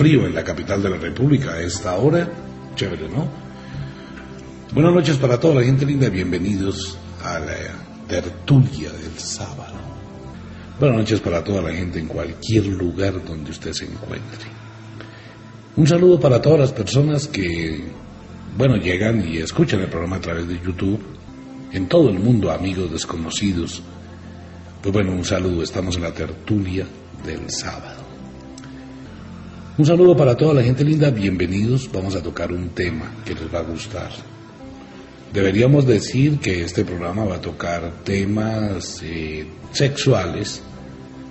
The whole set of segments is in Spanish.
frío en la capital de la República a esta hora. Chévere, ¿no? Buenas noches para toda la gente linda, bienvenidos a la tertulia del sábado. Buenas noches para toda la gente en cualquier lugar donde usted se encuentre. Un saludo para todas las personas que, bueno, llegan y escuchan el programa a través de YouTube, en todo el mundo, amigos desconocidos. Pues bueno, un saludo, estamos en la tertulia del sábado. Un saludo para toda la gente linda, bienvenidos, vamos a tocar un tema que les va a gustar. Deberíamos decir que este programa va a tocar temas eh, sexuales,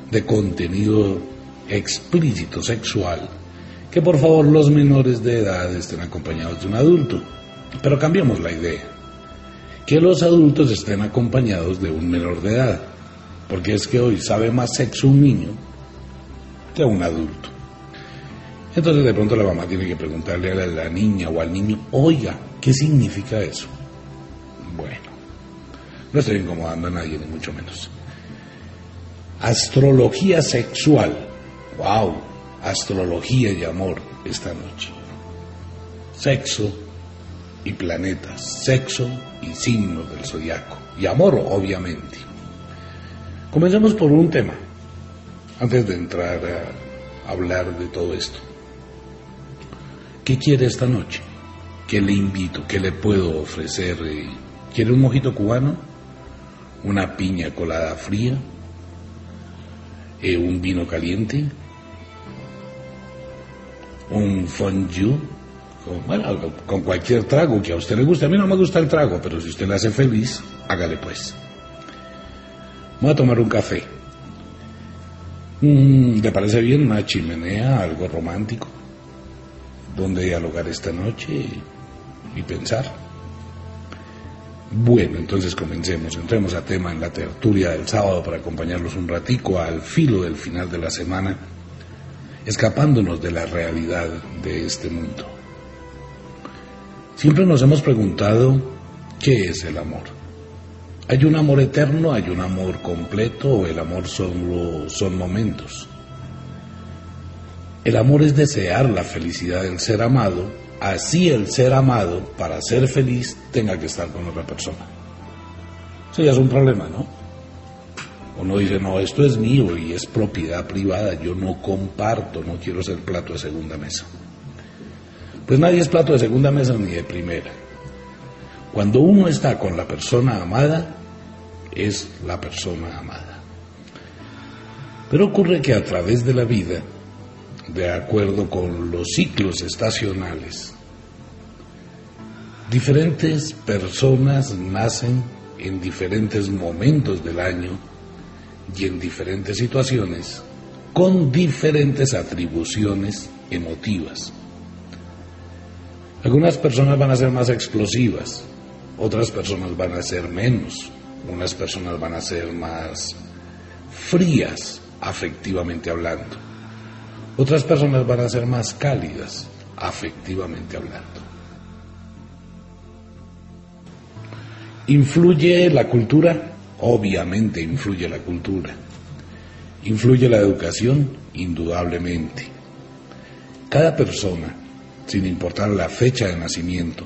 de contenido explícito sexual, que por favor los menores de edad estén acompañados de un adulto. Pero cambiamos la idea, que los adultos estén acompañados de un menor de edad, porque es que hoy sabe más sexo un niño que un adulto. Entonces de pronto la mamá tiene que preguntarle a la niña o al niño, oiga, ¿qué significa eso? Bueno, no estoy incomodando a nadie, ni mucho menos. Astrología sexual. ¡Wow! Astrología y amor esta noche. Sexo y planetas. Sexo y signos del zodiaco. Y amor, obviamente. Comencemos por un tema, antes de entrar a hablar de todo esto. ¿Qué quiere esta noche? ¿Qué le invito? ¿Qué le puedo ofrecer? ¿Quiere un mojito cubano? ¿Una piña colada fría? Eh, un vino caliente, un fondue, con, bueno, con cualquier trago que a usted le guste. A mí no me gusta el trago, pero si usted le hace feliz, hágale pues. Voy a tomar un café. Mm, ¿Le parece bien una chimenea, algo romántico? Donde dialogar esta noche y pensar. Bueno, entonces comencemos, entremos a tema en la tertulia del sábado para acompañarlos un ratico al filo del final de la semana, escapándonos de la realidad de este mundo. Siempre nos hemos preguntado, ¿qué es el amor? ¿Hay un amor eterno, hay un amor completo o el amor solo son momentos? El amor es desear la felicidad del ser amado así el ser amado, para ser feliz, tenga que estar con otra persona. Eso ya es un problema, ¿no? Uno dice, no, esto es mío y es propiedad privada, yo no comparto, no quiero ser plato de segunda mesa. Pues nadie es plato de segunda mesa ni de primera. Cuando uno está con la persona amada, es la persona amada. Pero ocurre que a través de la vida, de acuerdo con los ciclos estacionales. Diferentes personas nacen en diferentes momentos del año y en diferentes situaciones con diferentes atribuciones emotivas. Algunas personas van a ser más explosivas, otras personas van a ser menos, unas personas van a ser más frías afectivamente hablando otras personas van a ser más cálidas, afectivamente hablando. ¿Influye la cultura? Obviamente influye la cultura. ¿Influye la educación? Indudablemente. Cada persona, sin importar la fecha de nacimiento,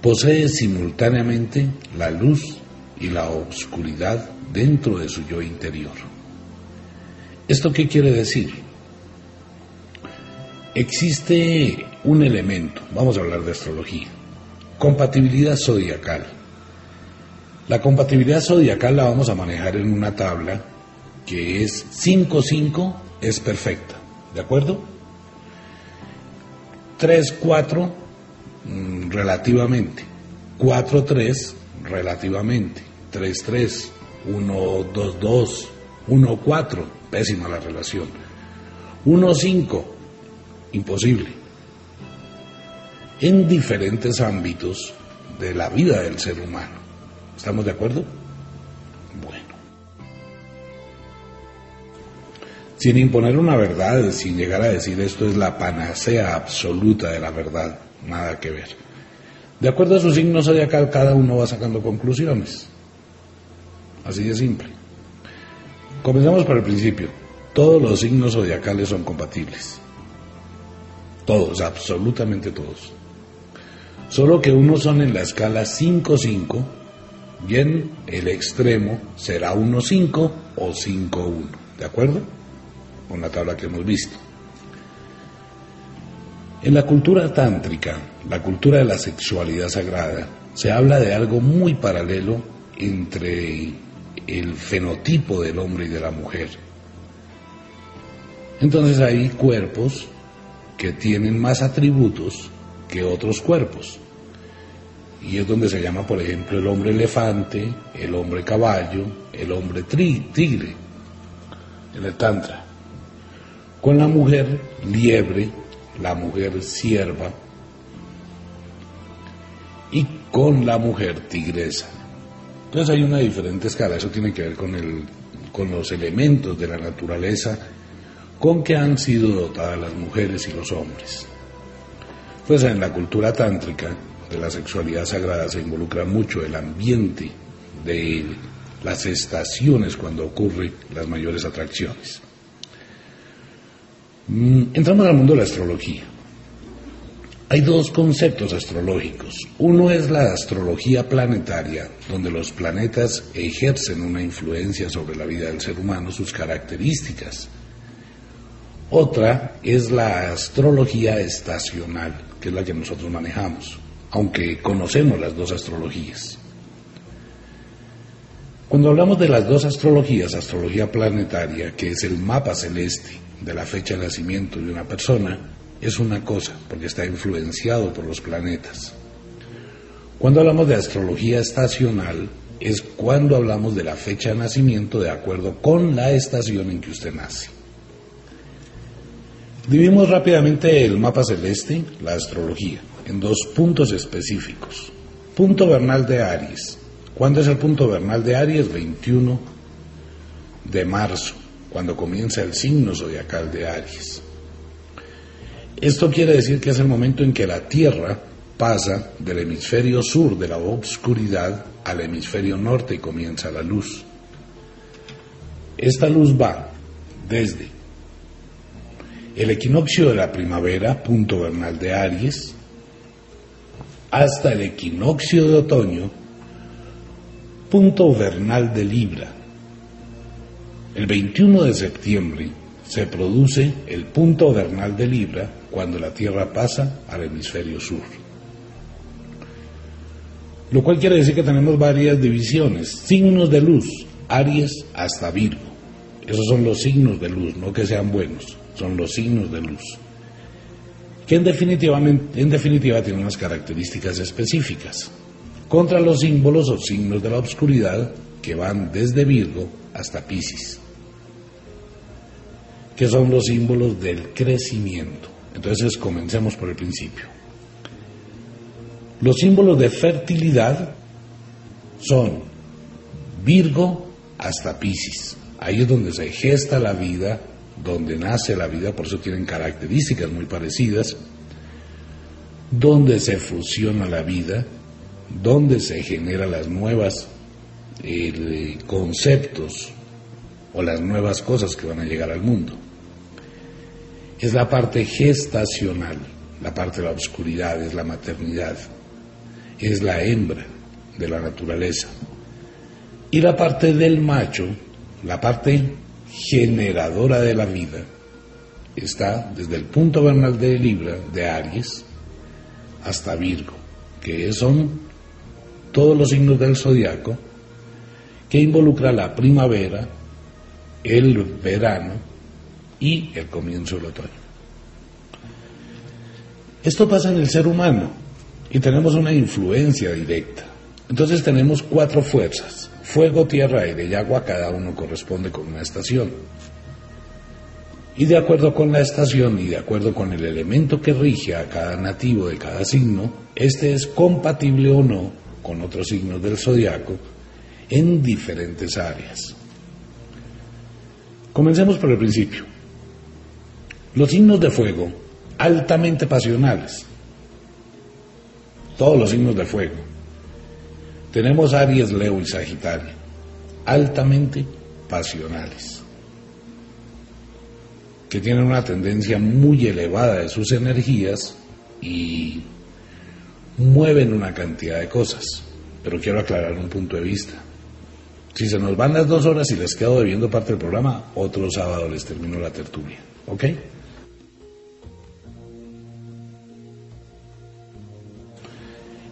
posee simultáneamente la luz y la oscuridad dentro de su yo interior. ¿Esto qué quiere decir? Existe un elemento, vamos a hablar de astrología, compatibilidad zodiacal. La compatibilidad zodiacal la vamos a manejar en una tabla que es 5-5 es perfecta, ¿de acuerdo? 3-4 mm, relativamente, 4-3 relativamente, 3-3, 1-2-2, 1-4, pésima la relación, 1-5 imposible. En diferentes ámbitos de la vida del ser humano. ¿Estamos de acuerdo? Bueno. Sin imponer una verdad, sin llegar a decir esto es la panacea absoluta de la verdad, nada que ver. De acuerdo a su signo zodiacal, cada uno va sacando conclusiones. Así de simple. Comenzamos por el principio. Todos los signos zodiacales son compatibles. Todos, absolutamente todos. Solo que unos son en la escala 5-5 y en el extremo será 1-5 o 5-1. ¿De acuerdo? Con la tabla que hemos visto. En la cultura tántrica, la cultura de la sexualidad sagrada, se habla de algo muy paralelo entre el fenotipo del hombre y de la mujer. Entonces hay cuerpos que tienen más atributos que otros cuerpos. Y es donde se llama, por ejemplo, el hombre elefante, el hombre caballo, el hombre tigre, en el Tantra. Con la mujer liebre, la mujer sierva y con la mujer tigresa. Entonces hay una diferente escala, eso tiene que ver con, el, con los elementos de la naturaleza con que han sido dotadas las mujeres y los hombres. Pues en la cultura tántrica de la sexualidad sagrada se involucra mucho el ambiente de las estaciones cuando ocurren las mayores atracciones. Mm, entramos al mundo de la astrología. Hay dos conceptos astrológicos. Uno es la astrología planetaria, donde los planetas ejercen una influencia sobre la vida del ser humano, sus características. Otra es la astrología estacional, que es la que nosotros manejamos, aunque conocemos las dos astrologías. Cuando hablamos de las dos astrologías, astrología planetaria, que es el mapa celeste de la fecha de nacimiento de una persona, es una cosa, porque está influenciado por los planetas. Cuando hablamos de astrología estacional, es cuando hablamos de la fecha de nacimiento de acuerdo con la estación en que usted nace. Dividimos rápidamente el mapa celeste, la astrología, en dos puntos específicos. Punto vernal de Aries. ¿Cuándo es el punto vernal de Aries? 21 de marzo, cuando comienza el signo zodiacal de Aries. Esto quiere decir que es el momento en que la Tierra pasa del hemisferio sur de la obscuridad al hemisferio norte y comienza la luz. Esta luz va desde el equinoccio de la primavera, punto vernal de Aries, hasta el equinoccio de otoño, punto vernal de Libra. El 21 de septiembre se produce el punto vernal de Libra cuando la Tierra pasa al hemisferio sur. Lo cual quiere decir que tenemos varias divisiones, signos de luz, Aries hasta Virgo. Esos son los signos de luz, no que sean buenos, son los signos de luz. Que en, en definitiva tienen unas características específicas. Contra los símbolos o signos de la oscuridad que van desde Virgo hasta Pisces que son los símbolos del crecimiento. Entonces comencemos por el principio. Los símbolos de fertilidad son Virgo hasta Pisces. Ahí es donde se gesta la vida, donde nace la vida, por eso tienen características muy parecidas, donde se fusiona la vida, donde se generan las nuevas conceptos o las nuevas cosas que van a llegar al mundo es la parte gestacional, la parte de la oscuridad, es la maternidad, es la hembra de la naturaleza. Y la parte del macho, la parte generadora de la vida, está desde el punto vernal de Libra, de Aries, hasta Virgo, que son todos los signos del zodiaco que involucra la primavera, el verano y el comienzo del otoño. Esto pasa en el ser humano y tenemos una influencia directa. Entonces tenemos cuatro fuerzas, fuego, tierra, aire y agua, cada uno corresponde con una estación. Y de acuerdo con la estación y de acuerdo con el elemento que rige a cada nativo de cada signo, este es compatible o no con otros signos del zodiaco en diferentes áreas. Comencemos por el principio. Los signos de fuego, altamente pasionales. Todos los signos de fuego. Tenemos Aries, Leo y Sagitario, altamente pasionales. que tienen una tendencia muy elevada de sus energías y mueven una cantidad de cosas. Pero quiero aclarar un punto de vista. Si se nos van las dos horas y les quedo debiendo parte del programa, otro sábado les termino la tertulia. ¿Ok?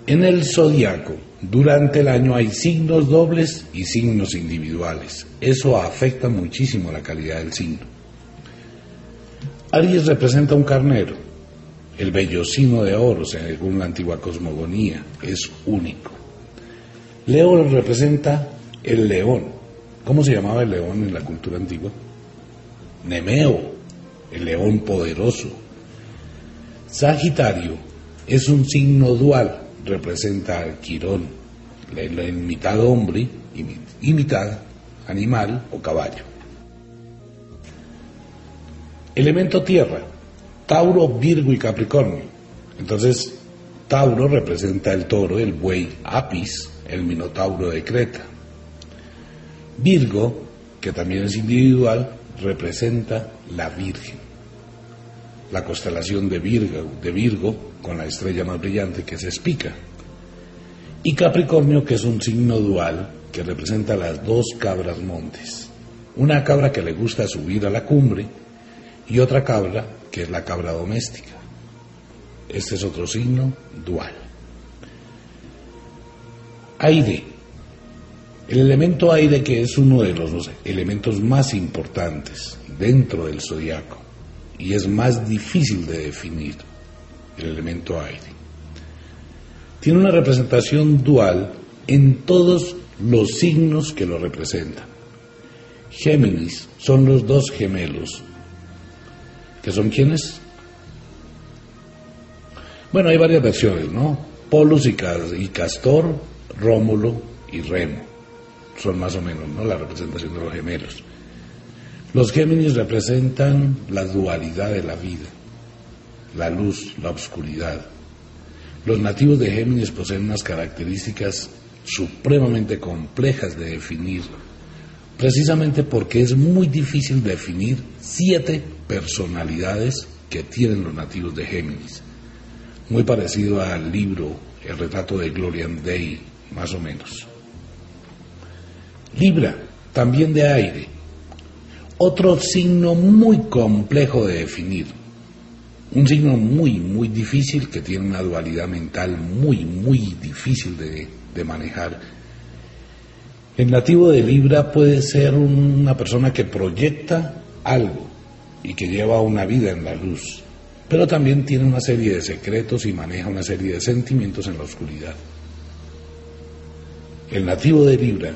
En el zodiaco, durante el año hay signos dobles y signos individuales. Eso afecta muchísimo la calidad del signo. Aries representa un carnero. El vellocino de oro, según la antigua cosmogonía, es único. Leo representa el león. ¿Cómo se llamaba el león en la cultura antigua? Nemeo, el león poderoso. Sagitario es un signo dual representa al Quirón, en mitad hombre y mitad animal o caballo. Elemento tierra, Tauro, Virgo y Capricornio. Entonces, Tauro representa el toro, el buey Apis, el minotauro de Creta. Virgo, que también es individual, representa la Virgen. La constelación de Virgo, de Virgo con la estrella más brillante que se Espica. Y Capricornio, que es un signo dual que representa las dos cabras montes. Una cabra que le gusta subir a la cumbre y otra cabra que es la cabra doméstica. Este es otro signo dual. Aire. El elemento aire que es uno de los elementos más importantes dentro del zodiaco y es más difícil de definir el elemento aire. Tiene una representación dual en todos los signos que lo representan. Géminis son los dos gemelos, que son quienes. Bueno, hay varias versiones, ¿no? Polus y Castor, Rómulo y Remo. Son más o menos, ¿no? La representación de los gemelos. Los Géminis representan la dualidad de la vida la luz, la oscuridad. Los nativos de Géminis poseen unas características supremamente complejas de definir, precisamente porque es muy difícil definir siete personalidades que tienen los nativos de Géminis. Muy parecido al libro El retrato de Glorian Day, más o menos. Libra, también de aire. Otro signo muy complejo de definir un signo muy, muy difícil que tiene una dualidad mental muy, muy difícil de, de manejar. El nativo de Libra puede ser una persona que proyecta algo y que lleva una vida en la luz, pero también tiene una serie de secretos y maneja una serie de sentimientos en la oscuridad. El nativo de Libra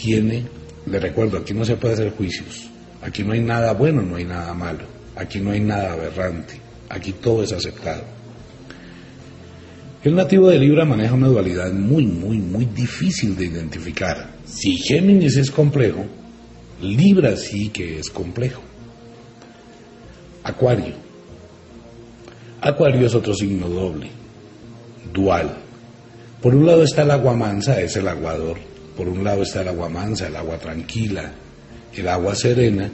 tiene, le recuerdo, aquí no se puede hacer juicios, aquí no hay nada bueno, no hay nada malo Aquí no hay nada aberrante, aquí todo es aceptado. El nativo de Libra maneja una dualidad muy, muy, muy difícil de identificar. Si Géminis es complejo, Libra sí que es complejo. Acuario. Acuario es otro signo doble, dual. Por un lado está el agua mansa, es el aguador. Por un lado está el agua mansa, el agua tranquila, el agua serena.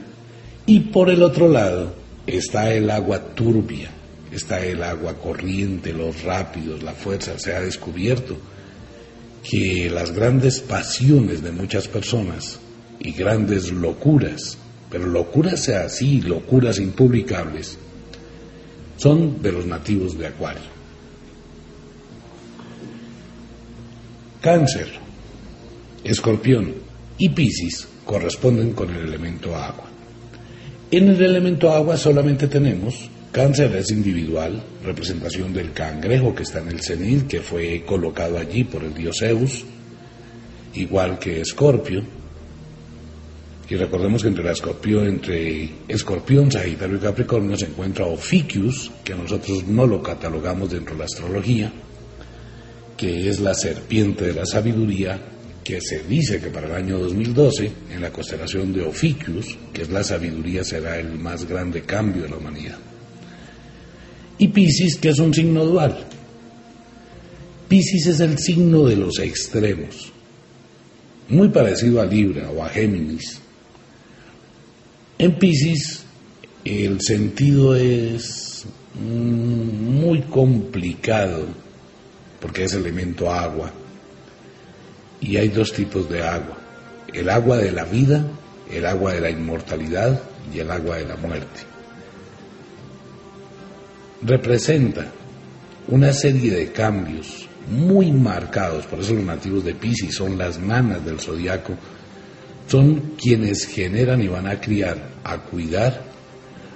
Y por el otro lado está el agua turbia, está el agua corriente, los rápidos, la fuerza. Se ha descubierto que las grandes pasiones de muchas personas y grandes locuras, pero locuras así, locuras impublicables, son de los nativos de Acuario. Cáncer, Escorpión y Piscis corresponden con el elemento agua. En el elemento agua solamente tenemos cáncer es individual, representación del cangrejo que está en el cenit, que fue colocado allí por el dios Zeus, igual que escorpio. Y recordemos que entre escorpio, entre escorpión, sagitario y capricornio se encuentra Oficius, que nosotros no lo catalogamos dentro de la astrología, que es la serpiente de la sabiduría, que se dice que para el año 2012, en la constelación de Oficius, que es la sabiduría, será el más grande cambio de la humanidad. Y Pisces, que es un signo dual. Pisces es el signo de los extremos, muy parecido a Libra o a Géminis. En Pisces, el sentido es mm, muy complicado porque es elemento agua. Y hay dos tipos de agua. El agua de la vida, el agua de la inmortalidad y el agua de la muerte. Representa una serie de cambios muy marcados, por eso los nativos de Pisces son las manas del zodiaco, son quienes generan y van a criar, a cuidar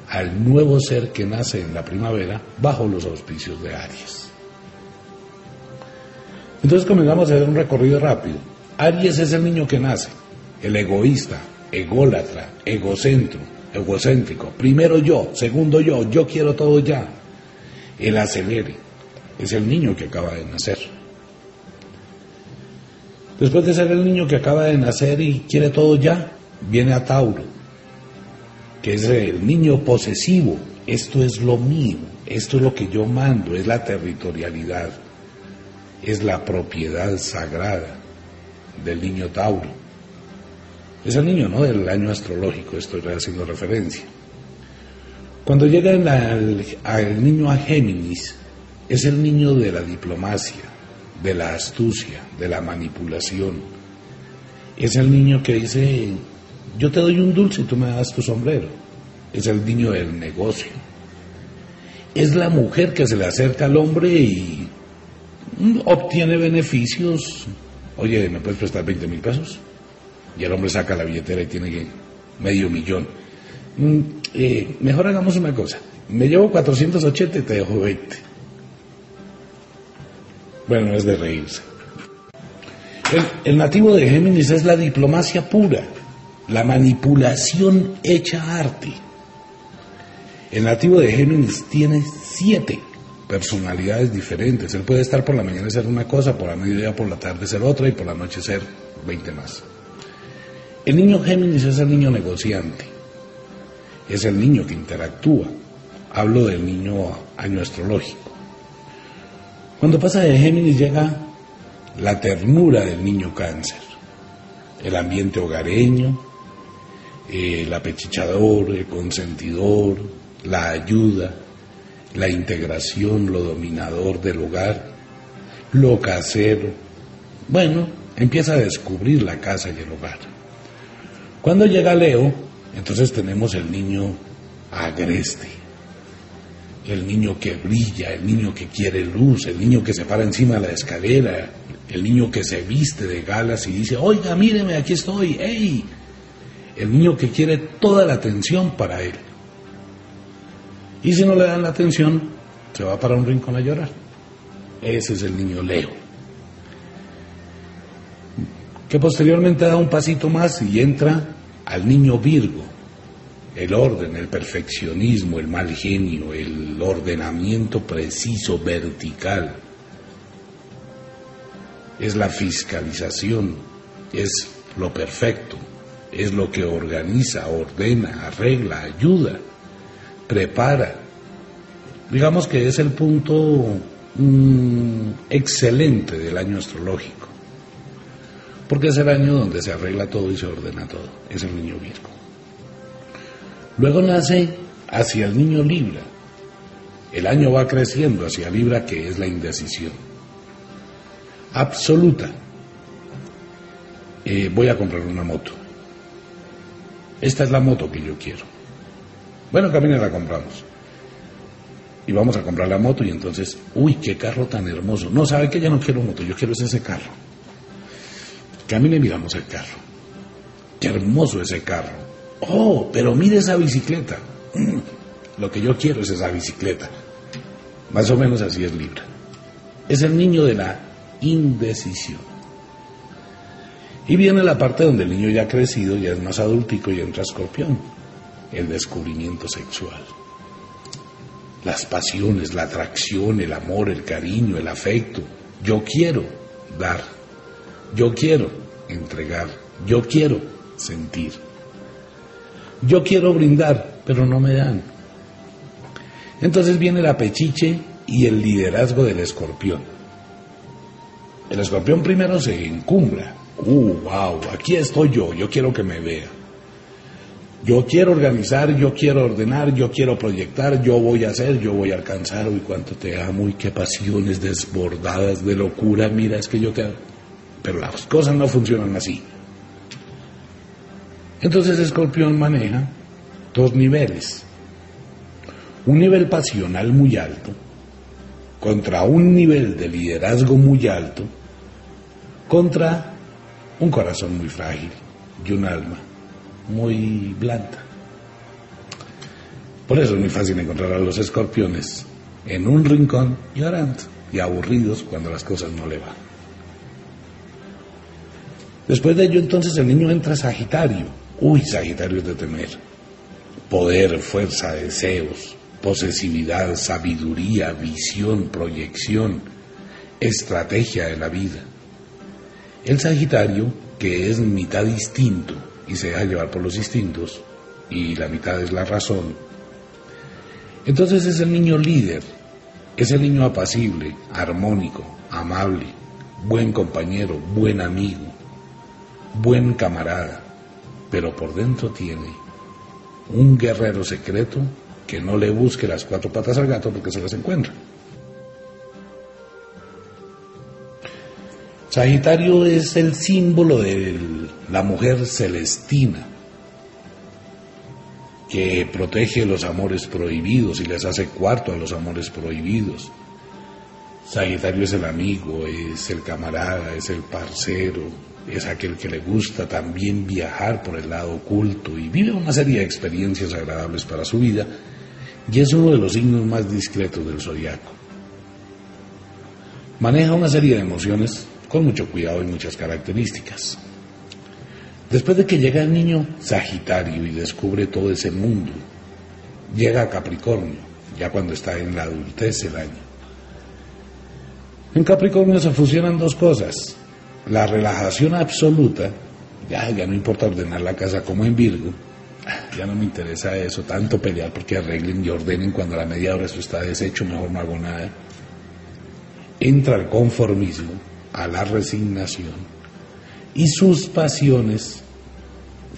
al nuevo ser que nace en la primavera bajo los auspicios de Aries. Entonces comenzamos a hacer un recorrido rápido. Aries es el niño que nace, el egoísta, ególatra, egocentro, egocéntrico. Primero yo, segundo yo, yo quiero todo ya. El acelere es el niño que acaba de nacer. Después de ser el niño que acaba de nacer y quiere todo ya, viene a Tauro, que es el niño posesivo. Esto es lo mío, esto es lo que yo mando, es la territorialidad, es la propiedad sagrada del niño Tauro. Es el niño, ¿no? Del año astrológico, estoy haciendo referencia. Cuando llega al niño a Géminis, es el niño de la diplomacia, de la astucia, de la manipulación. Es el niño que dice, yo te doy un dulce y tú me das tu sombrero. Es el niño del negocio. Es la mujer que se le acerca al hombre y obtiene beneficios. Oye, ¿me puedes prestar 20 mil pesos? Y el hombre saca la billetera y tiene medio millón. Mm, eh, mejor hagamos una cosa. Me llevo 480 y te dejo 20. Bueno, es de reírse. El, nativo de Géminis es la diplomacia pura, la manipulación hecha arte. El nativo de Géminis tiene siete personalidades diferentes. Él puede estar por la mañana y ser una cosa, por la mediodía, por la tarde ser otra y por la noche ser 20 más. El niño Géminis es el niño negociante, es el niño que interactúa. Hablo del niño año astrológico. Cuando pasa de Géminis llega la ternura del niño cáncer, el ambiente hogareño, el apechichador, el consentidor, la ayuda, la integración, lo dominador del hogar, lo casero. Bueno, empieza a descubrir la casa y el hogar. Cuando llega Leo, entonces tenemos el niño agreste, el niño que brilla, el niño que quiere luz, el niño que se para encima de la escalera, el niño que se viste de galas y dice, oiga, míreme, aquí estoy, ¡ey! El niño que quiere toda la atención para él. Y si no le dan la atención, se va para un rincón a llorar. Ese es el niño Leo. Que posteriormente da un pasito más y entra al niño Virgo el orden, el perfeccionismo, el mal genio, el ordenamiento preciso, vertical. Es la fiscalización, es lo perfecto, es lo que organiza, ordena, arregla, ayuda, prepara. Digamos que es el punto mm, excelente del año astrológico, porque es el año donde se arregla todo y se ordena todo, es el niño Virgo. Luego nace hacia el niño Libra. El año va creciendo hacia Libra, que es la indecisión. Absoluta. Eh, voy a comprar una moto. Esta es la moto que yo quiero. Bueno, camina la compramos. Y vamos a comprar la moto y entonces, uy, qué carro tan hermoso. No, sabe que ya no quiero moto, yo quiero ese carro. Camina y miramos el carro. Qué hermoso ese carro. Oh, pero mire esa bicicleta. Mm, lo que yo quiero es esa bicicleta. Más o menos así es Libra. Es el niño de la indecisión. Y viene la parte donde el niño ya ha crecido, ya es más adultico y entra escorpión. El descubrimiento sexual. Las pasiones, la atracción, el amor, el cariño, el afecto. Yo quiero dar. Yo quiero entregar. Yo quiero sentir. Yo quiero brindar, pero no me dan. Entonces viene la pechiche y el liderazgo del escorpión. El escorpión primero se encumbra. Uh, wow, aquí estoy yo, yo quiero que me vea. Yo quiero organizar, yo quiero ordenar, yo quiero proyectar, yo voy a hacer, yo voy a alcanzar, uy, cuánto te amo y qué pasiones desbordadas de locura, mira, es que yo quedo... Pero las cosas no funcionan así. Entonces Escorpión maneja dos niveles. Un nivel pasional muy alto contra un nivel de liderazgo muy alto contra un corazón muy frágil y un alma muy blanda. Por eso es muy fácil encontrar a los escorpiones en un rincón llorando y aburridos cuando las cosas no le van. Después de ello entonces el niño entra Sagitario. Uy, Sagitario es de temer. Poder, fuerza, deseos, posesividad, sabiduría, visión, proyección, estrategia de la vida. El Sagitario, que es mitad distinto y se deja llevar por los instintos, y la mitad es la razón, entonces es el niño líder, es el niño apacible, armónico, amable, buen compañero, buen amigo, buen camarada, pero por dentro tiene un guerrero secreto que no le busque las cuatro patas al gato porque se las encuentra. Sagitario es el símbolo de la mujer celestina, que protege los amores prohibidos y les hace cuarto a los amores prohibidos. Sagitario es el amigo, es el camarada, es el parcero, es aquel que le gusta también viajar por el lado oculto y vive una serie de experiencias agradables para su vida y es uno de los signos más discretos del zodiaco. Maneja una serie de emociones con mucho cuidado y muchas características. Después de que llega el niño Sagitario y descubre todo ese mundo, llega a Capricornio, ya cuando está en la adultez el año. En Capricornio se fusionan dos cosas, la relajación absoluta, ya, ya no importa ordenar la casa como en Virgo, ya no me interesa eso, tanto pelear porque arreglen y ordenen cuando a la media hora eso está deshecho, mejor no hago nada. Entra al conformismo, a la resignación, y sus pasiones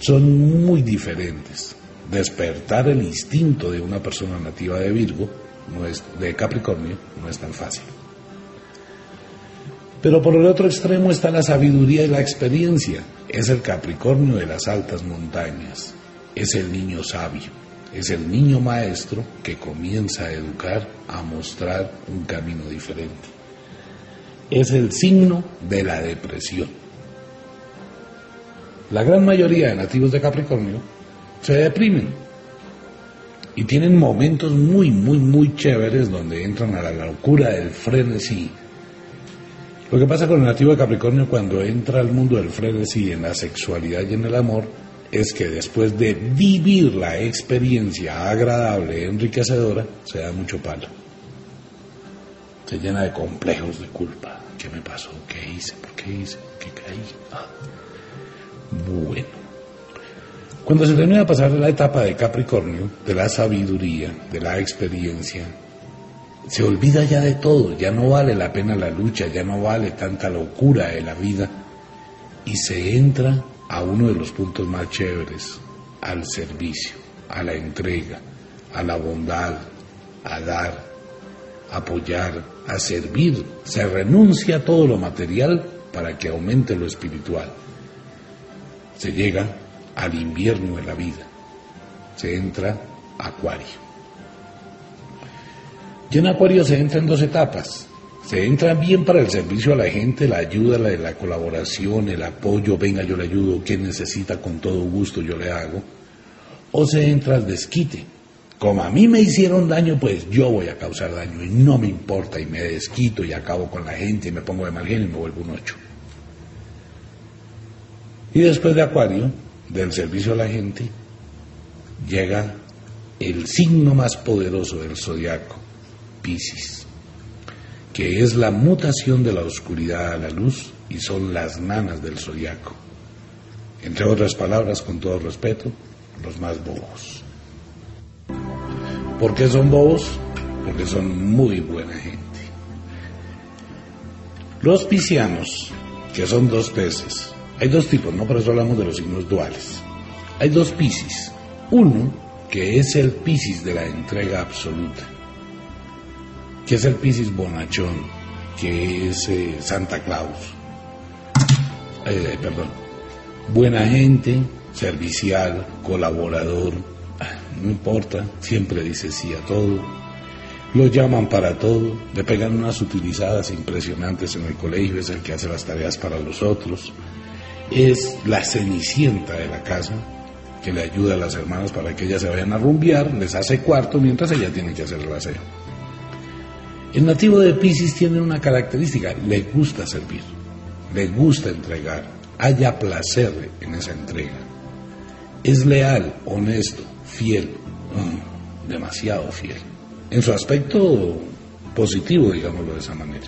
son muy diferentes. Despertar el instinto de una persona nativa de Virgo, de Capricornio, no es tan fácil. Pero por el otro extremo está la sabiduría y la experiencia. Es el Capricornio de las altas montañas es el niño sabio, es el niño maestro que comienza a educar, a mostrar un camino diferente. Es el signo de la depresión. La gran mayoría de nativos de Capricornio se deprimen y tienen momentos muy, muy, muy chéveres donde entran a la locura del frenesí. Lo que pasa con el nativo de Capricornio cuando entra al mundo del frenesí en la sexualidad y en el amor es que después de vivir la experiencia agradable, enriquecedora, se da mucho palo. Se llena de complejos de culpa. ¿Qué me pasó? ¿Qué hice? ¿Por qué hice? ¿Qué caí? Ah. Bueno. Cuando se termina de pasar la etapa de Capricornio, de la sabiduría, de la experiencia, se olvida ya de todo, ya no vale la pena la lucha, ya no vale tanta locura de la vida y se entra a uno de los puntos más chéveres, al servicio, a la entrega, a la bondad, a dar, apoyar, a servir. Se renuncia a todo lo material para que aumente lo espiritual. Se llega al invierno de la vida. Se entra Acuario. Y en Acuario se entra en dos etapas. Se entra bien para el servicio a la gente, la ayuda, la, la colaboración, el apoyo, venga, yo le ayudo, quien necesita, con todo gusto yo le hago. O se entra al desquite. Como a mí me hicieron daño, pues yo voy a causar daño y no me importa y me desquito y acabo con la gente y me pongo de mal y me vuelvo un ocho. Y después de Acuario, del servicio a la gente, llega el signo más poderoso del zodiaco, Piscis que es la mutación de la oscuridad a la luz y son las nanas del zodiaco. Entre otras palabras, con todo respeto, los más bobos. ¿Por qué son bobos? Porque son muy buena gente. Los piscianos, que son dos peces, hay dos tipos, no por eso hablamos de los signos duales. Hay dos piscis, Uno, que es el Piscis de la entrega absoluta, que es el Piscis bonachón, que es eh, Santa Claus, eh, perdón, buena gente, servicial, colaborador, no importa, siempre dice sí a todo, lo llaman para todo, le pegan unas utilizadas impresionantes en el colegio, es el que hace las tareas para los otros, es la cenicienta de la casa, que le ayuda a las hermanas para que ellas se vayan a rumbear, les hace cuarto mientras ella tiene que hacer el aseo. El nativo de Pisces tiene una característica, le gusta servir, le gusta entregar, haya placer en esa entrega. Es leal, honesto, fiel, mm, demasiado fiel. En su aspecto positivo, digámoslo de esa manera.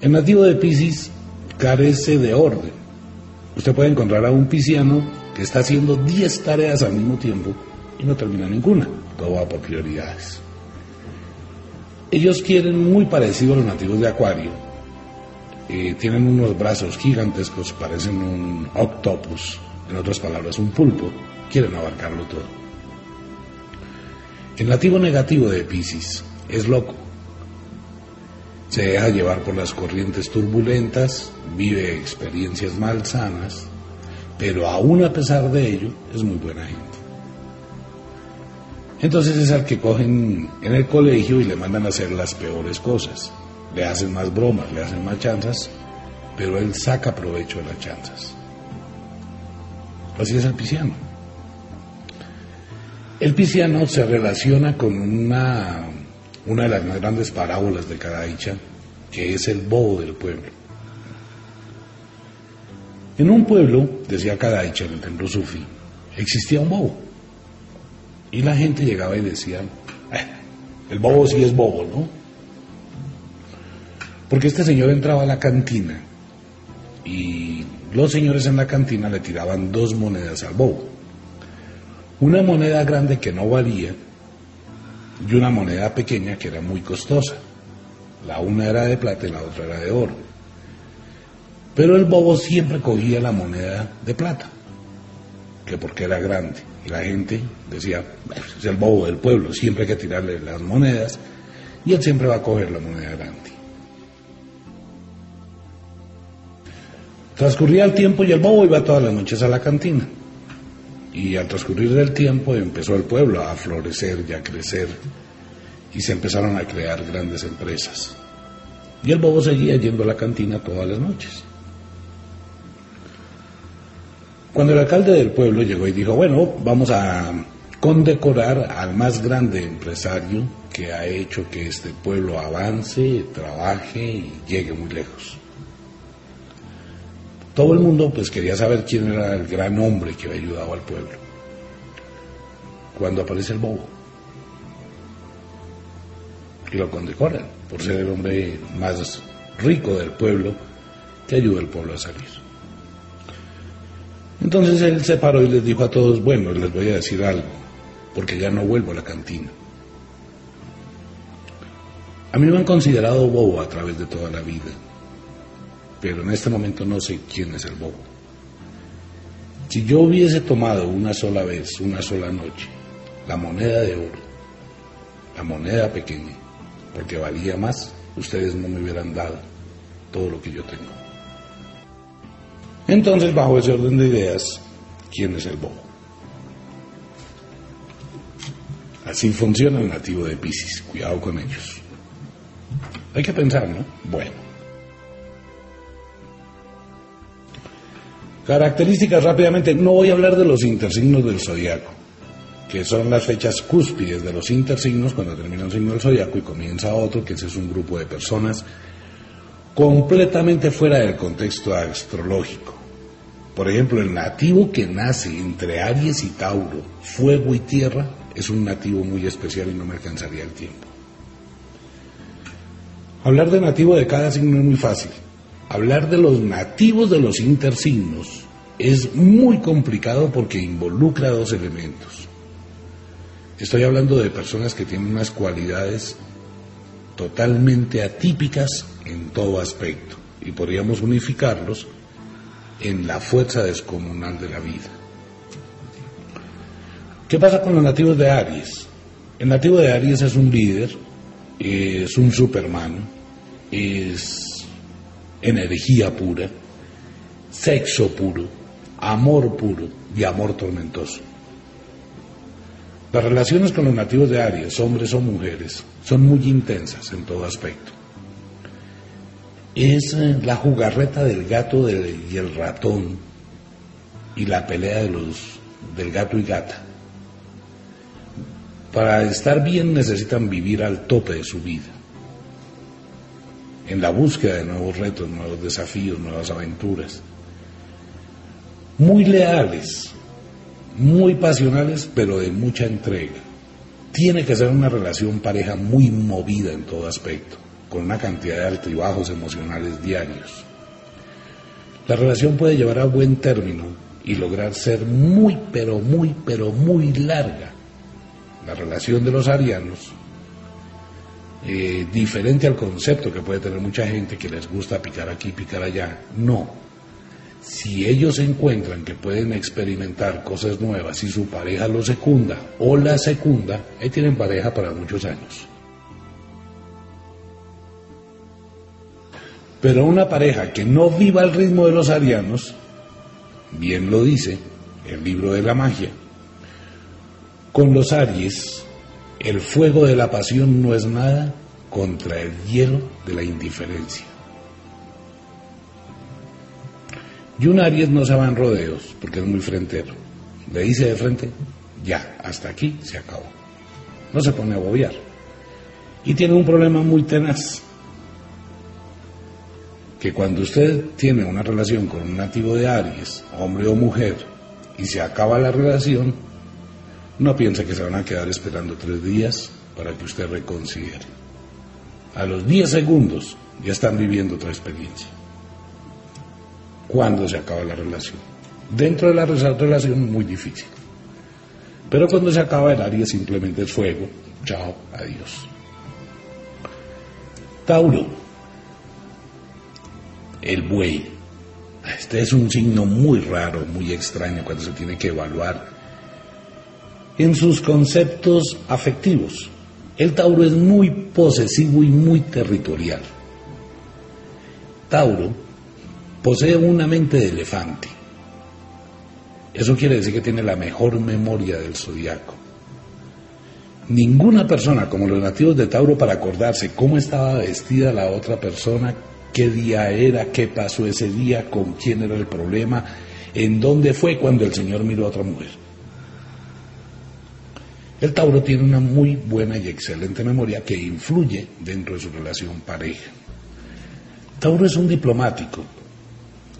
El nativo de Pisces carece de orden. Usted puede encontrar a un pisciano que está haciendo 10 tareas al mismo tiempo y no termina ninguna. Todo va por prioridades. Ellos quieren muy parecido a los nativos de Acuario. Eh, tienen unos brazos gigantescos, parecen un octopus, en otras palabras, un pulpo. Quieren abarcarlo todo. El nativo negativo de Pisces es loco. Se deja llevar por las corrientes turbulentas, vive experiencias malsanas, pero aún a pesar de ello es muy buena gente. Entonces es al que cogen en el colegio y le mandan a hacer las peores cosas. Le hacen más bromas, le hacen más chanzas, pero él saca provecho de las chanzas. Así es el pisciano. El pisciano se relaciona con una, una de las más grandes parábolas de Kadaicha, que es el bobo del pueblo. En un pueblo, decía Kadaicha en el templo sufi, existía un bobo. Y la gente llegaba y decía, eh, el bobo sí es bobo, ¿no? Porque este señor entraba a la cantina y los señores en la cantina le tiraban dos monedas al bobo. Una moneda grande que no valía y una moneda pequeña que era muy costosa. La una era de plata y la otra era de oro. Pero el bobo siempre cogía la moneda de plata, que porque era grande. Y la gente decía, es el bobo del pueblo, siempre hay que tirarle las monedas, y él siempre va a coger la moneda grande. Transcurría el tiempo y el bobo iba todas las noches a la cantina. Y al transcurrir del tiempo empezó el pueblo a florecer y a crecer y se empezaron a crear grandes empresas. Y el bobo seguía yendo a la cantina todas las noches. Cuando el alcalde del pueblo llegó y dijo, bueno, vamos a condecorar al más grande empresario que ha hecho que este pueblo avance, trabaje y llegue muy lejos. Todo el mundo pues quería saber quién era el gran hombre que había ayudado al pueblo. Cuando aparece el bobo. Y lo condecoran por ser el hombre más rico del pueblo que ayuda al pueblo a salir. Entonces él se paró y les dijo a todos, bueno, les voy a decir algo, porque ya no vuelvo a la cantina. A mí me han considerado bobo a través de toda la vida, pero en este momento no sé quién es el bobo. Si yo hubiese tomado una sola vez, una sola noche, la moneda de oro, la moneda pequeña, porque valía más, ustedes no me hubieran dado todo lo que yo tengo. Entonces, bajo ese orden de ideas, ¿quién es el bobo? Así funciona el nativo de Pisces. Cuidado con ellos. Hay que pensar, ¿no? Bueno. Características rápidamente. No voy a hablar de los intersignos del zodiaco, que son las fechas cúspides de los intersignos cuando termina un signo del zodiaco y comienza otro, que ese es un grupo de personas completamente fuera del contexto astrológico. Por ejemplo, el nativo que nace entre Aries y Tauro, fuego y tierra, es un nativo muy especial y no me alcanzaría el tiempo. Hablar de nativo de cada signo es muy fácil. Hablar de los nativos de los intersignos es muy complicado porque involucra dos elementos. Estoy hablando de personas que tienen unas cualidades totalmente atípicas en todo aspecto y podríamos unificarlos en la fuerza descomunal de la vida. ¿Qué pasa con los nativos de Aries? El nativo de Aries es un líder, es un Superman, es energía pura, sexo puro, amor puro y amor tormentoso. Las relaciones con los nativos de Aries, hombres o mujeres, son muy intensas en todo aspecto. Es eh, la jugarreta del gato y el ratón y la pelea de los, del gato y gata. Para estar bien necesitan vivir al tope de su vida, en la búsqueda de nuevos retos, nuevos desafíos, nuevas aventuras. Muy leales, muy pasionales, pero de mucha entrega. Tiene que ser una relación pareja muy movida en todo aspecto, con una cantidad de altibajos emocionales diarios. La relación puede llevar a buen término y lograr ser muy, pero muy, pero muy larga. La relación de los arianos, eh, diferente al concepto que puede tener mucha gente que les gusta picar aquí, picar allá, no, si ellos encuentran que pueden experimentar cosas nuevas y su pareja lo secunda o la secunda, ahí tienen pareja para muchos años. Pero una pareja que no viva al ritmo de los arianos, bien lo dice el libro de la magia, con los aries, el fuego de la pasión no es nada contra el hielo de la indiferencia. Y un Aries no se va en rodeos porque es muy frentero. Le dice de frente, ya, hasta aquí se acabó. No se pone a bobear. Y tiene un problema muy tenaz. Que cuando usted tiene una relación con un nativo de Aries, hombre o mujer, y se acaba la relación, no piense que se van a quedar esperando tres días para que usted reconsidere. A los diez segundos ya están viviendo otra experiencia cuando se acaba la relación. Dentro de la relación muy difícil. Pero cuando se acaba el área simplemente es fuego. Chao, adiós. Tauro. El buey. Este es un signo muy raro, muy extraño cuando se tiene que evaluar en sus conceptos afectivos. El Tauro es muy posesivo y muy territorial. Tauro Posee una mente de elefante. Eso quiere decir que tiene la mejor memoria del zodiaco. Ninguna persona, como los nativos de Tauro, para acordarse cómo estaba vestida la otra persona, qué día era, qué pasó ese día, con quién era el problema, en dónde fue cuando el Señor miró a otra mujer. El Tauro tiene una muy buena y excelente memoria que influye dentro de su relación pareja. Tauro es un diplomático,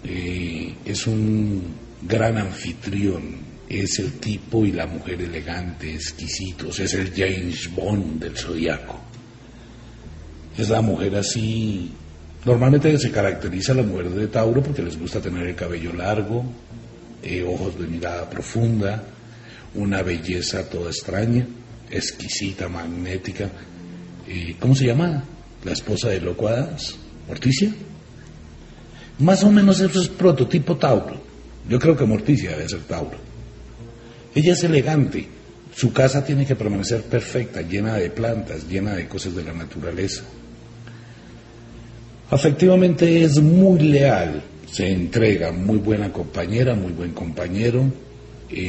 eh, es un gran anfitrión, es el tipo y la mujer elegante, exquisitos, es el James Bond del zodiaco. Es la mujer así. Normalmente se caracteriza la mujer de Tauro porque les gusta tener el cabello largo, eh, ojos de mirada profunda, una belleza toda extraña, exquisita, magnética. Eh, ¿Cómo se llama? La esposa de Loco Morticia. Más o menos eso es prototipo Tauro. Yo creo que Morticia debe ser Tauro. Ella es elegante. Su casa tiene que permanecer perfecta, llena de plantas, llena de cosas de la naturaleza. Afectivamente es muy leal, se entrega, muy buena compañera, muy buen compañero.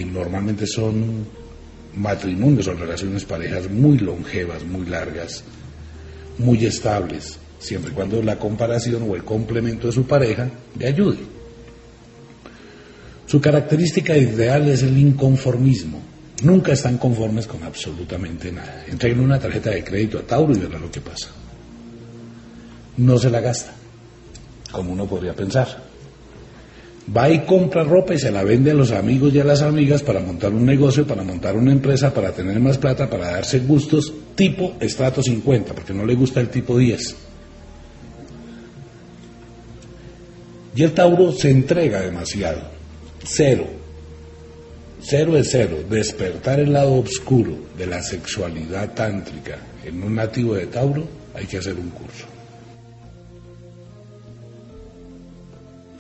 Normalmente son matrimonios o relaciones parejas muy longevas, muy largas, muy estables siempre y cuando la comparación o el complemento de su pareja le ayude. Su característica ideal es el inconformismo. Nunca están conformes con absolutamente nada. Entreguen una tarjeta de crédito a Tauro y verá lo que pasa. No se la gasta, como uno podría pensar. Va y compra ropa y se la vende a los amigos y a las amigas para montar un negocio, para montar una empresa, para tener más plata, para darse gustos tipo estrato 50, porque no le gusta el tipo 10. Y el Tauro se entrega demasiado. Cero. Cero es cero. Despertar el lado oscuro de la sexualidad tántrica en un nativo de Tauro, hay que hacer un curso.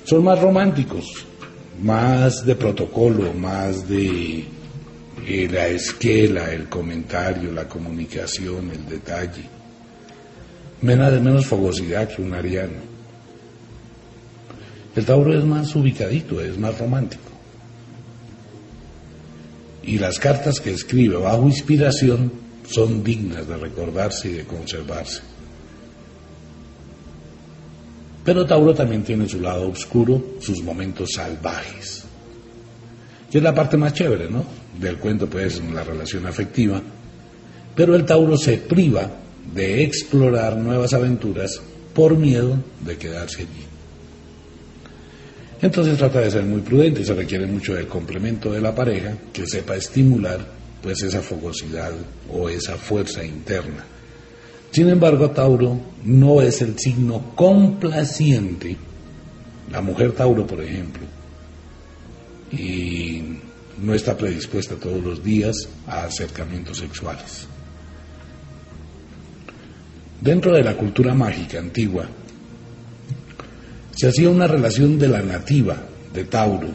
Son más románticos, más de protocolo, más de eh, la esquela, el comentario, la comunicación, el detalle. Menos de menos fogosidad que un ariano. El Tauro es más ubicadito, es más romántico. Y las cartas que escribe bajo inspiración son dignas de recordarse y de conservarse. Pero Tauro también tiene su lado oscuro, sus momentos salvajes. Que es la parte más chévere, ¿no? Del cuento, pues, la relación afectiva. Pero el Tauro se priva de explorar nuevas aventuras por miedo de quedarse allí. Entonces trata de ser muy prudente, se requiere mucho del complemento de la pareja que sepa estimular pues esa fogosidad o esa fuerza interna. Sin embargo, Tauro no es el signo complaciente. La mujer Tauro, por ejemplo, y no está predispuesta todos los días a acercamientos sexuales. Dentro de la cultura mágica antigua, se hacía una relación de la nativa de Tauro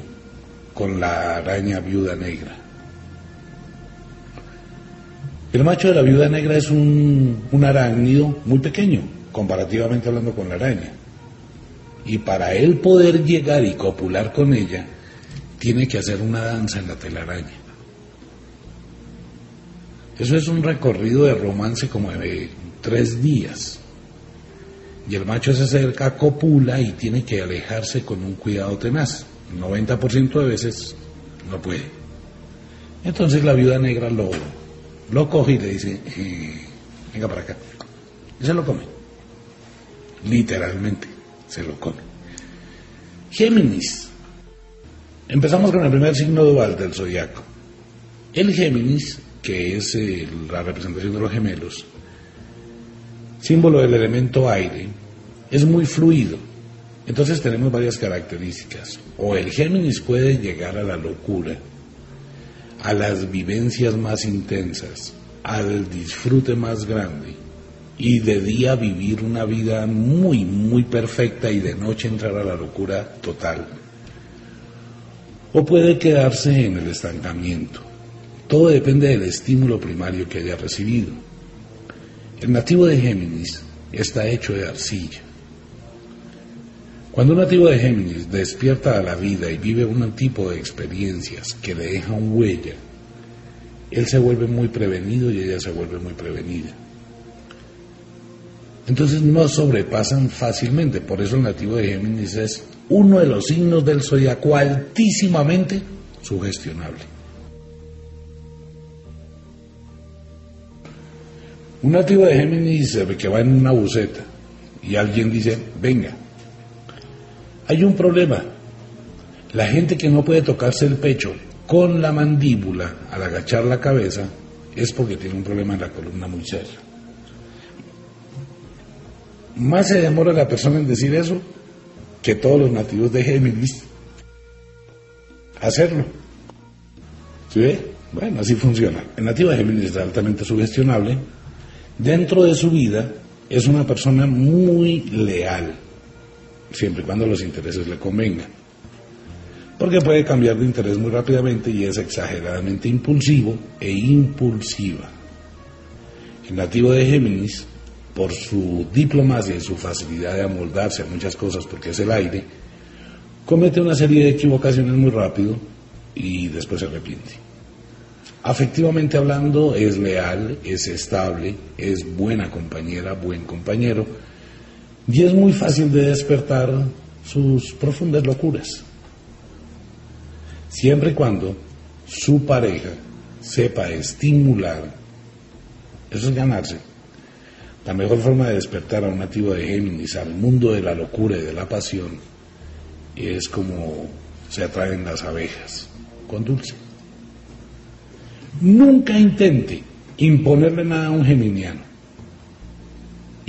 con la araña viuda negra. El macho de la viuda negra es un, un arácnido muy pequeño, comparativamente hablando con la araña. Y para él poder llegar y copular con ella, tiene que hacer una danza en la telaraña. Eso es un recorrido de romance como de tres días. Y el macho se acerca, copula y tiene que alejarse con un cuidado tenaz. El 90% de veces no puede. Entonces la viuda negra lo, lo coge y le dice, eh, venga para acá. Y se lo come. Literalmente, se lo come. Géminis. Empezamos con el primer signo dual del zodiaco. El Géminis, que es la representación de los gemelos, símbolo del elemento aire, es muy fluido. Entonces tenemos varias características. O el Géminis puede llegar a la locura, a las vivencias más intensas, al disfrute más grande y de día vivir una vida muy, muy perfecta y de noche entrar a la locura total. O puede quedarse en el estancamiento. Todo depende del estímulo primario que haya recibido. El nativo de Géminis está hecho de arcilla. Cuando un nativo de Géminis despierta a la vida y vive un tipo de experiencias que le dejan huella, él se vuelve muy prevenido y ella se vuelve muy prevenida. Entonces no sobrepasan fácilmente, por eso el nativo de Géminis es uno de los signos del zodiaco altísimamente sugestionable. Un nativo de Géminis que va en una buceta y alguien dice, venga, hay un problema. La gente que no puede tocarse el pecho con la mandíbula al agachar la cabeza es porque tiene un problema en la columna muy serio. Más se demora la persona en decir eso que todos los nativos de Géminis hacerlo. ¿Sí ve? Bueno, así funciona. El nativo de Géminis es altamente sugestionable. Dentro de su vida es una persona muy leal, siempre y cuando los intereses le convengan. Porque puede cambiar de interés muy rápidamente y es exageradamente impulsivo e impulsiva. El nativo de Géminis, por su diplomacia y su facilidad de amoldarse a muchas cosas, porque es el aire, comete una serie de equivocaciones muy rápido y después se arrepiente. Afectivamente hablando, es leal, es estable, es buena compañera, buen compañero, y es muy fácil de despertar sus profundas locuras. Siempre y cuando su pareja sepa estimular, eso es ganarse. La mejor forma de despertar a un nativo de Géminis al mundo de la locura y de la pasión es como se atraen las abejas, con dulce. Nunca intente imponerle nada a un geminiano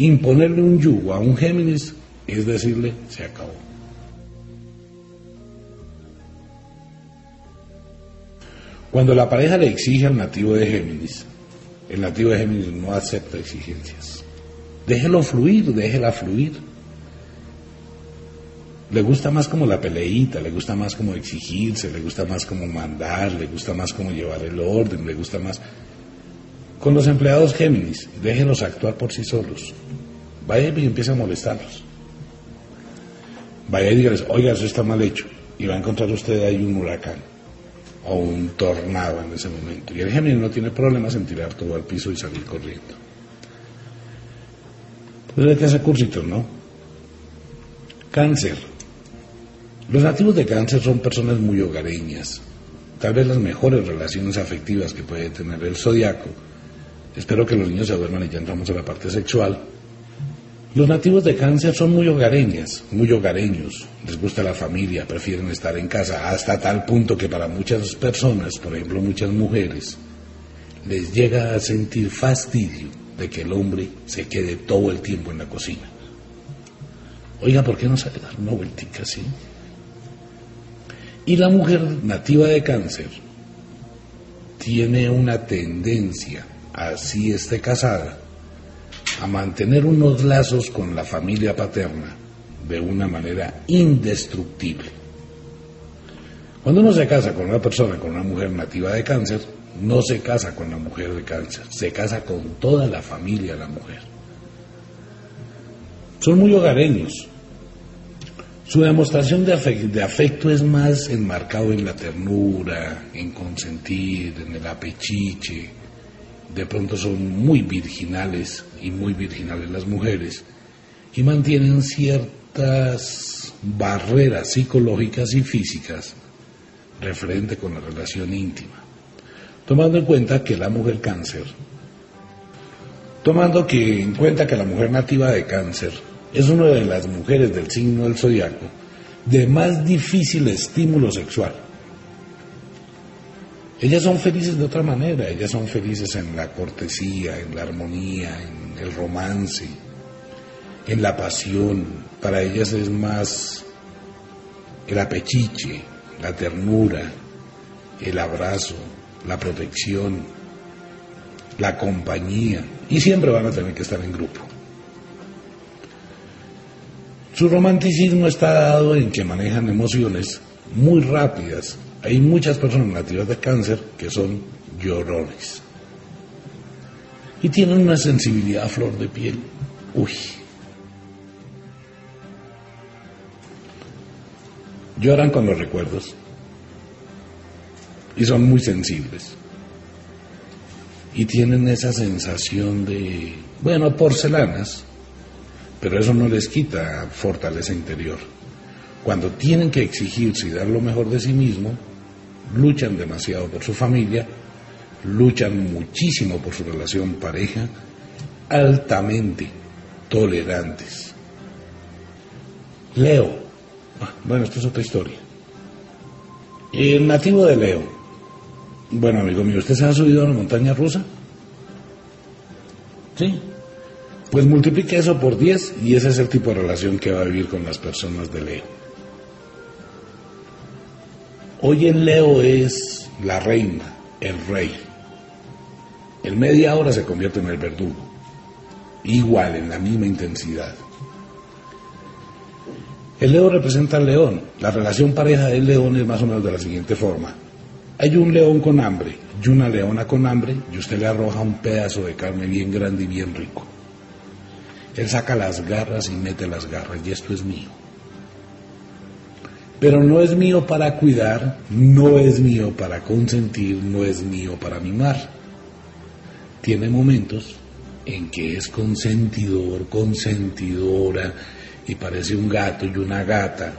imponerle un yugo a un Géminis es decirle, se acabó. Cuando la pareja le exige al nativo de Géminis, el nativo de Géminis no acepta exigencias. Déjelo fluir, déjela fluir. Le gusta más como la peleita, le gusta más como exigirse, le gusta más como mandar, le gusta más como llevar el orden, le gusta más... Con los empleados Géminis, déjenlos actuar por sí solos. Vaya y empieza a molestarlos. Vaya y dígales, oiga, eso está mal hecho. Y va a encontrar usted ahí un huracán o un tornado en ese momento. Y el Géminis no tiene problemas en tirar todo al piso y salir corriendo. Pues hay que hacer cursitos, ¿no? Cáncer. Los nativos de cáncer son personas muy hogareñas, tal vez las mejores relaciones afectivas que puede tener el zodiaco. Espero que los niños se duerman y ya entramos a la parte sexual. Los nativos de cáncer son muy hogareñas, muy hogareños, les gusta la familia, prefieren estar en casa, hasta tal punto que para muchas personas, por ejemplo muchas mujeres, les llega a sentir fastidio de que el hombre se quede todo el tiempo en la cocina. Oiga, ¿por qué no sale dar una vueltica así? Y la mujer nativa de cáncer tiene una tendencia, así esté casada, a mantener unos lazos con la familia paterna de una manera indestructible. Cuando uno se casa con una persona, con una mujer nativa de cáncer, no se casa con la mujer de cáncer, se casa con toda la familia de la mujer. Son muy hogareños, su demostración de afecto, es más enmarcado en la ternura, en consentir, en el apechiche. De pronto son muy virginales y muy virginales las mujeres y mantienen ciertas barreras psicológicas y físicas referente con la relación íntima. Tomando en cuenta que la mujer cáncer, tomando que en cuenta que la mujer nativa de cáncer es una de las mujeres del signo del zodiaco de más difícil estímulo sexual. Ellas son felices de otra manera, ellas son felices en la cortesía, en la armonía, en el romance, en la pasión. Para ellas es más el apechiche, la ternura, el abrazo, la protección, la compañía. Y siempre van a tener que estar en grupo. Su romanticismo está dado en que manejan emociones muy rápidas. Hay muchas personas nativas de cáncer que son llorones. Y tienen una sensibilidad a flor de piel. Uy. Lloran con los recuerdos. Y son muy sensibles. Y tienen esa sensación de, bueno, porcelanas, pero eso no les quita fortaleza interior. Cuando tienen que exigirse y dar lo mejor de sí mismo, luchan demasiado por su familia, luchan muchísimo por su relación pareja, altamente tolerantes. Leo. Ah, bueno, esto es otra historia. El nativo de Leo. Bueno, amigo mío, ¿usted se ha subido a una montaña rusa? Sí. Pues multiplique eso por 10 y ese es el tipo de relación que va a vivir con las personas de Leo. Hoy en Leo es la reina, el rey. En media hora se convierte en el verdugo. Igual, en la misma intensidad. El Leo representa al león. La relación pareja del león es más o menos de la siguiente forma. Hay un león con hambre y una leona con hambre y usted le arroja un pedazo de carne bien grande y bien rico. Él saca las garras y mete las garras y esto es mío. Pero no es mío para cuidar, no es mío para consentir, no es mío para mimar. Tiene momentos en que es consentidor, consentidora y parece un gato y una gata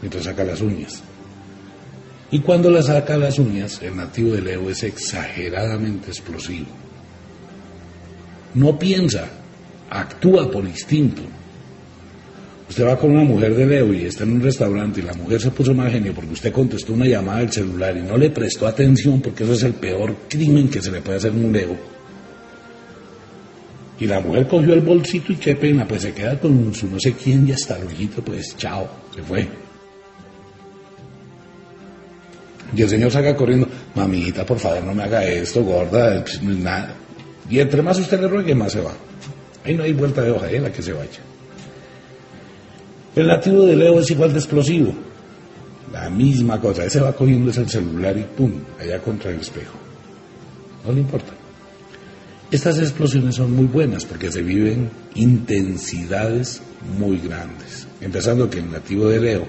mientras saca las uñas. Y cuando le saca las uñas, el nativo de Leo es exageradamente explosivo. No piensa, actúa por instinto. Usted va con una mujer de Leo y está en un restaurante y la mujer se puso más genio porque usted contestó una llamada del celular y no le prestó atención porque eso es el peor crimen que se le puede hacer a un Leo. Y la mujer cogió el bolsito y qué pena, pues se queda con su no sé quién y hasta luego, pues chao, se fue. Y el señor salga corriendo, mamita, por favor, no me haga esto, gorda, pues, nada. Y entre más usted le ruegue, más se va. Ahí no hay vuelta de hoja, ¿eh? la que se vaya. El nativo de Leo es igual de explosivo. La misma cosa. Ese va cogiendo ese celular y ¡pum! allá contra el espejo. No le importa. Estas explosiones son muy buenas porque se viven intensidades muy grandes. Empezando que el nativo de Leo,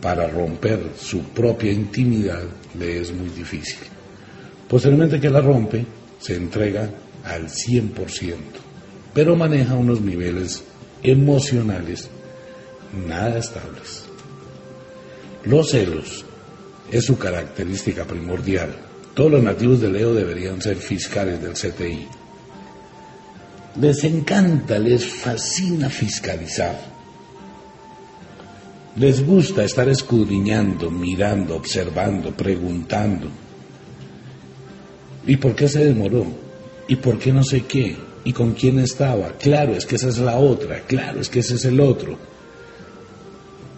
para romper su propia intimidad, le es muy difícil. Posteriormente que la rompe, se entrega al 100%, pero maneja unos niveles emocionales nada estables. Los celos es su característica primordial. Todos los nativos de Leo deberían ser fiscales del CTI. Les encanta, les fascina fiscalizar. Les gusta estar escudriñando, mirando, observando, preguntando. ¿Y por qué se demoró? ¿Y por qué no sé qué? ¿Y con quién estaba? Claro, es que esa es la otra. Claro, es que ese es el otro.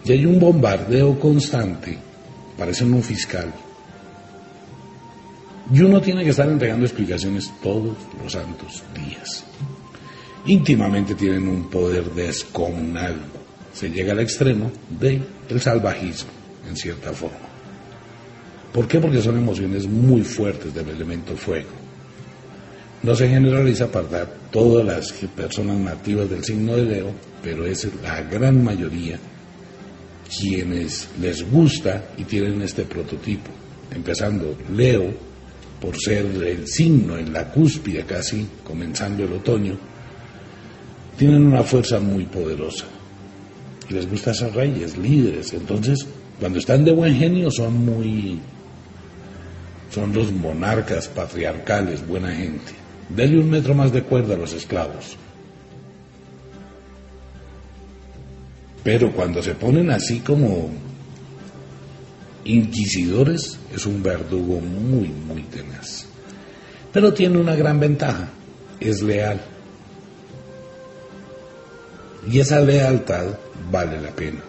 Y hay un bombardeo constante, parece un fiscal. Y uno tiene que estar entregando explicaciones todos los santos días. Íntimamente tienen un poder descomunal. Se llega al extremo del salvajismo, en cierta forma. ¿Por qué? Porque son emociones muy fuertes del elemento fuego. No se generaliza para todas las personas nativas del signo de Leo, pero es la gran mayoría quienes les gusta y tienen este prototipo, empezando Leo, por ser el signo en la cúspide casi, comenzando el otoño, tienen una fuerza muy poderosa. Y les gusta ser reyes, líderes. Entonces, cuando están de buen genio son muy... son los monarcas patriarcales, buena gente. Denle un metro más de cuerda a los esclavos. Pero cuando se ponen así como inquisidores, es un verdugo muy, muy tenaz. Pero tiene una gran ventaja, es leal. Y esa lealtad vale la pena.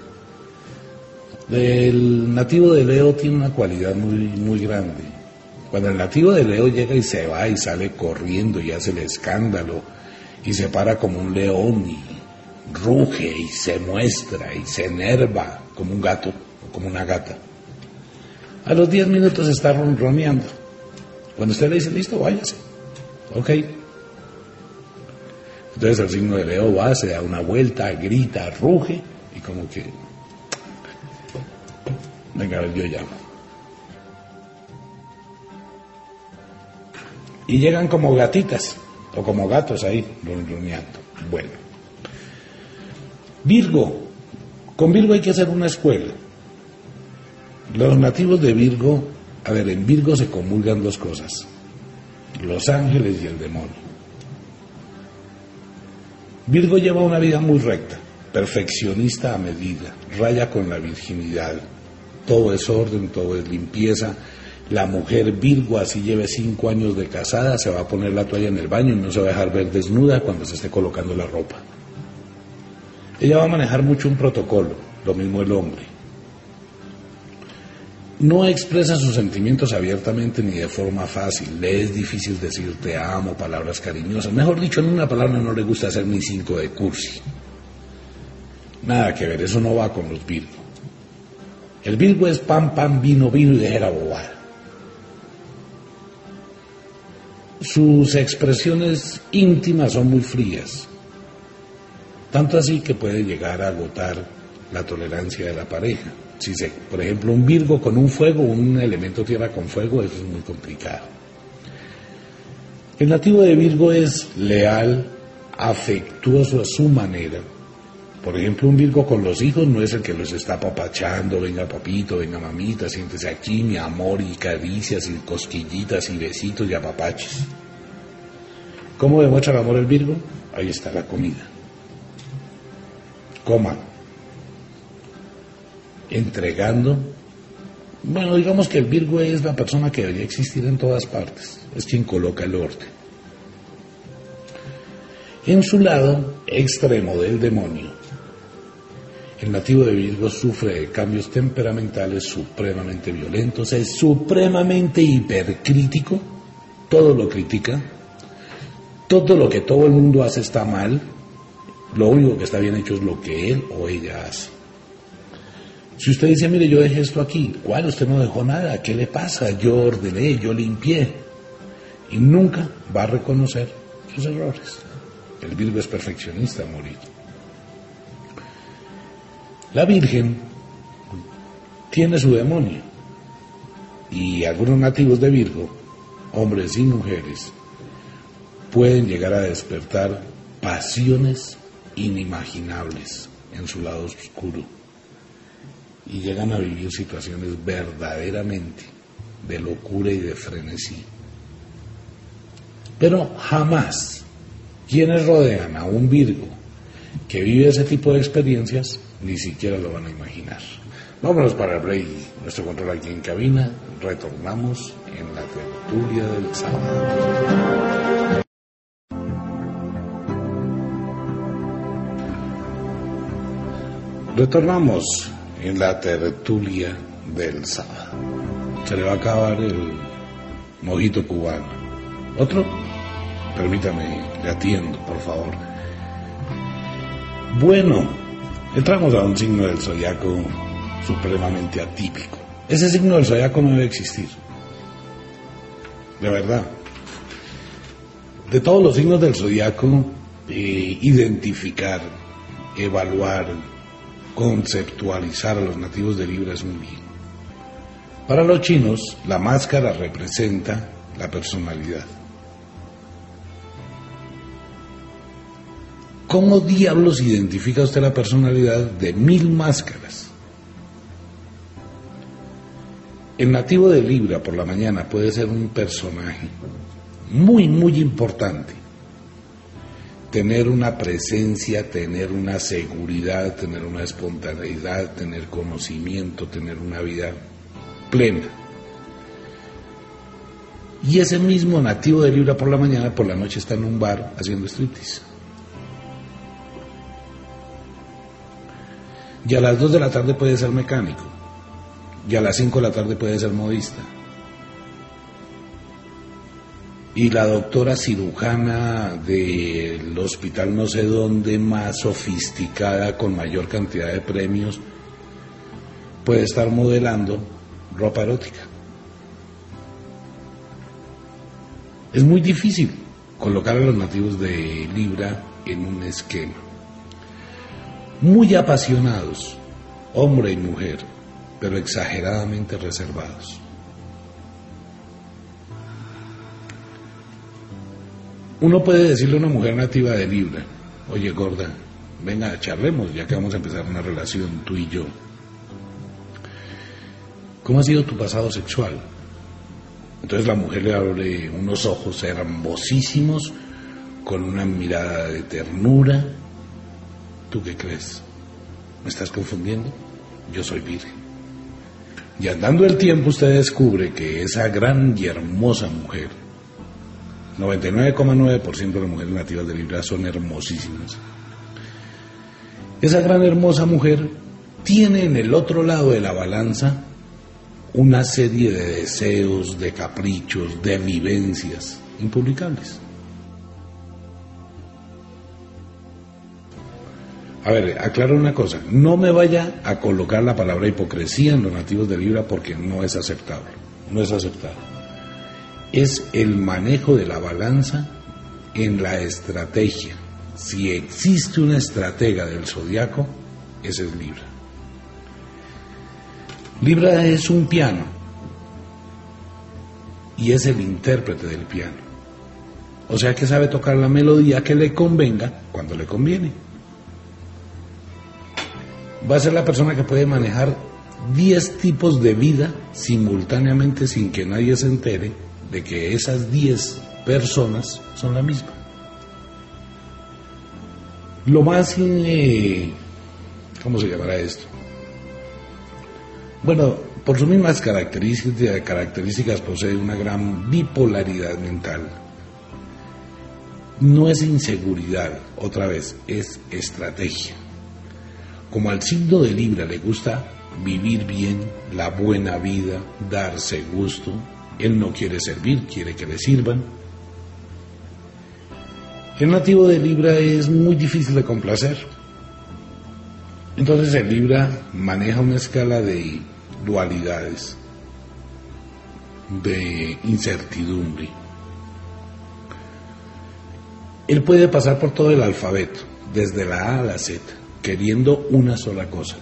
El nativo de Leo tiene una cualidad muy, muy grande. Cuando el nativo de Leo llega y se va y sale corriendo y hace el escándalo y se para como un león y ruge y se muestra y se enerva como un gato o como una gata. A los 10 minutos está ronroneando. Cuando usted le dice, listo, váyase. Ok. Entonces el signo de Leo va, se da una vuelta, grita, ruge y como que, venga, yo llamo. Y llegan como gatitas o como gatos ahí, ronroneando. Bueno. Virgo. Con Virgo hay que hacer una escuela. Los nativos de Virgo, a ver, en Virgo se comulgan dos cosas, los ángeles y el demonio. Virgo lleva una vida muy recta, perfeccionista a medida, raya con la virginidad, todo es orden, todo es limpieza. La mujer Virgo, así lleve cinco años de casada, se va a poner la toalla en el baño y no se va a dejar ver desnuda cuando se esté colocando la ropa. Ella va a manejar mucho un protocolo, lo mismo el hombre. No expresa sus sentimientos abiertamente ni de forma fácil. Le es difícil decir te amo, palabras cariñosas. Mejor dicho, en una palabra no le gusta hacer ni cinco de cursi. Nada que ver, eso no va con los Virgo. El Virgo es pan, pan, vino, vino y dejar bobada. Sus expresiones íntimas son muy frías. Tanto así que puede llegar a agotar la tolerancia de la pareja. Si se, por ejemplo, un Virgo con un fuego, un elemento tierra con fuego, eso es muy complicado. El nativo de Virgo es leal, afectuoso a su manera. Por ejemplo, un Virgo con los hijos no es el que los está papachando, venga papito, venga mamita, siéntese aquí, mi amor, y caricias, y cosquillitas, y besitos, y apapaches. ¿Cómo demuestra el amor el Virgo? Ahí está la comida entregando. Bueno, digamos que el Virgo es la persona que debería existir en todas partes, es quien coloca el orden. En su lado extremo del demonio, el nativo de Virgo sufre cambios temperamentales supremamente violentos, es supremamente hipercrítico, todo lo critica, todo lo que todo el mundo hace está mal, Lo único que está bien hecho es lo que él o ella hace. Si usted dice, mire, yo dejé esto aquí, ¿cuál? Usted no dejó nada, ¿qué le pasa? Yo ordené, yo limpié. Y nunca va a reconocer sus errores. El Virgo es perfeccionista, morir. La Virgen tiene su demonio. Y algunos nativos de Virgo, hombres y mujeres, pueden llegar a despertar pasiones inimaginables en su lado oscuro y llegan a vivir situaciones verdaderamente de locura y de frenesí. Pero jamás quienes rodean a un Virgo que vive ese tipo de experiencias ni siquiera lo van a imaginar. Vámonos para el break, nuestro control aquí en cabina, retornamos en la tertulia del sábado. Retornamos en la tertulia del sábado. Se le va a acabar el mojito cubano. ¿Otro? Permítame, le atiendo, por favor. Bueno, entramos a un signo del zodiaco supremamente atípico. Ese signo del zodiaco no debe existir. De verdad. De todos los signos del zodiaco, eh, identificar, evaluar, conceptualizar a los nativos de Libra es muy bien. Para los chinos, la máscara representa la personalidad. ¿Cómo diablos identifica usted la personalidad de mil máscaras? El nativo de Libra por la mañana puede ser un personaje muy, muy importante tener una presencia, tener una seguridad, tener una espontaneidad, tener conocimiento, tener una vida plena. Y ese mismo nativo de Libra por la mañana, por la noche está en un bar haciendo striptease. Y a las 2 de la tarde puede ser mecánico. Y a las 5 de la tarde puede ser modista y la doctora cirujana del hospital no sé dónde más sofisticada con mayor cantidad de premios puede estar modelando ropa erótica. Es muy difícil colocar a los nativos de Libra en un esquema. Muy apasionados, hombre y mujer, pero exageradamente reservados. Uno puede decirle a una mujer nativa de Libra, oye gorda, venga, charlemos, ya que vamos a empezar una relación tú y yo. ¿Cómo ha sido tu pasado sexual? Entonces la mujer le abre unos ojos hermosísimos, con una mirada de ternura. ¿Tú qué crees? ¿Me estás confundiendo? Yo soy virgen. Y andando el tiempo usted descubre que esa gran y hermosa mujer 99,9% de las mujeres nativas de Libra son hermosísimas. Esa gran hermosa mujer tiene en el otro lado de la balanza una serie de deseos, de caprichos, de vivencias impublicables. A ver, aclaro una cosa, no me vaya a colocar la palabra hipocresía en los nativos de Libra porque no es aceptable, no es aceptable es el manejo de la balanza en la estrategia. Si existe una estratega del zodiaco, ese es Libra. Libra es un piano y es el intérprete del piano. O sea que sabe tocar la melodía que le convenga cuando le conviene. Va a ser la persona que puede manejar 10 tipos de vida simultáneamente sin que nadie se entere de que esas 10 personas son la misma. Lo más, eh, ¿cómo se llamará esto? Bueno, por sus mismas características, características posee una gran bipolaridad mental. No es inseguridad, otra vez, es estrategia. Como al signo de Libra le gusta vivir bien, la buena vida, darse gusto, él no quiere servir, quiere que le sirvan. El nativo de Libra es muy difícil de complacer. Entonces el Libra maneja una escala de dualidades, de incertidumbre. Él puede pasar por todo el alfabeto, desde la A a la Z, queriendo una sola cosa.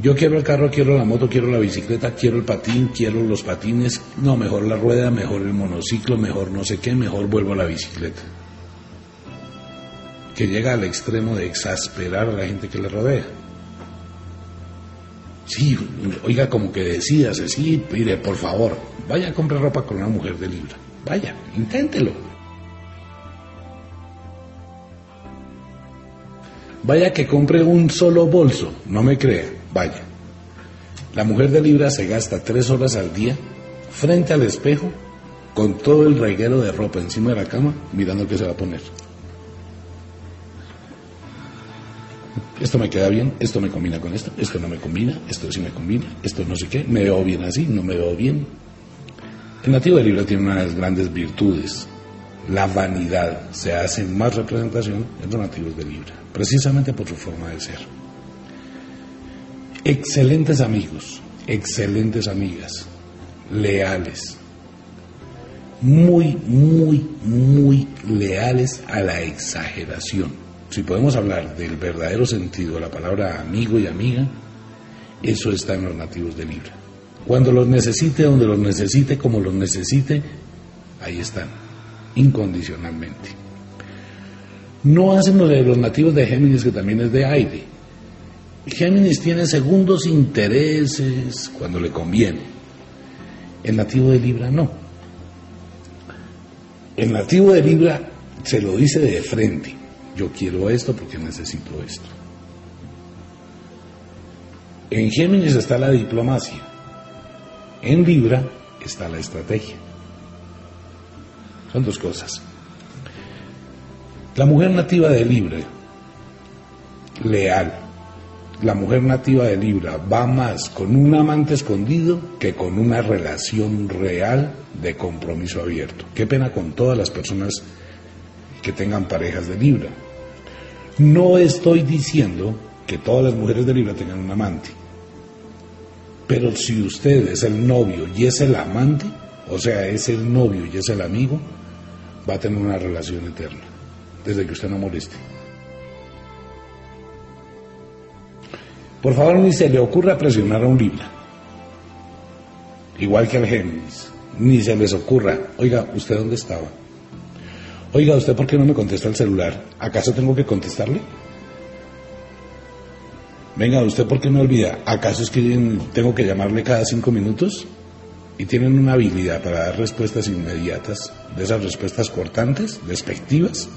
Yo quiero el carro, quiero la moto, quiero la bicicleta, quiero el patín, quiero los patines, no, mejor la rueda, mejor el monociclo, mejor no sé qué, mejor vuelvo a la bicicleta. Que llega al extremo de exasperar a la gente que le rodea. Sí, oiga, como que decías, sí, mire, por favor, vaya a comprar ropa con una mujer de Libra. Vaya, inténtelo. Vaya que compre un solo bolso, no me crea. Vaya, la mujer de Libra se gasta tres horas al día frente al espejo con todo el reguero de ropa encima de la cama mirando qué se va a poner. Esto me queda bien, esto me combina con esto, esto no me combina, esto sí me combina, esto no sé qué, me veo bien así, no me veo bien. El nativo de Libra tiene una de las grandes virtudes, la vanidad. Se hace más representación en los nativos de Libra, precisamente por su forma de ser excelentes amigos, excelentes amigas, leales, muy, muy, muy leales a la exageración. Si podemos hablar del verdadero sentido de la palabra amigo y amiga, eso está en los nativos de Libra. Cuando los necesite, donde los necesite, como los necesite, ahí están, incondicionalmente. No hacen lo de los nativos de Géminis, que también es de aire. Géminis tiene segundos intereses cuando le conviene. El nativo de Libra no. El nativo de Libra se lo dice de frente. Yo quiero esto porque necesito esto. En Géminis está la diplomacia. En Libra está la estrategia. Son dos cosas. La mujer nativa de Libra, leal, la mujer nativa de Libra va más con un amante escondido que con una relación real de compromiso abierto. Qué pena con todas las personas que tengan parejas de Libra. No estoy diciendo que todas las mujeres de Libra tengan un amante, pero si usted es el novio y es el amante, o sea, es el novio y es el amigo, va a tener una relación eterna, desde que usted no moleste. Por favor, ni se le ocurra presionar a un Libra. Igual que al Géminis. Ni se les ocurra, oiga, ¿usted dónde estaba? Oiga, ¿usted por qué no me contesta el celular? ¿Acaso tengo que contestarle? Venga, ¿usted por qué me olvida? ¿Acaso es que tengo que llamarle cada cinco minutos? Y tienen una habilidad para dar respuestas inmediatas, de esas respuestas cortantes, despectivas.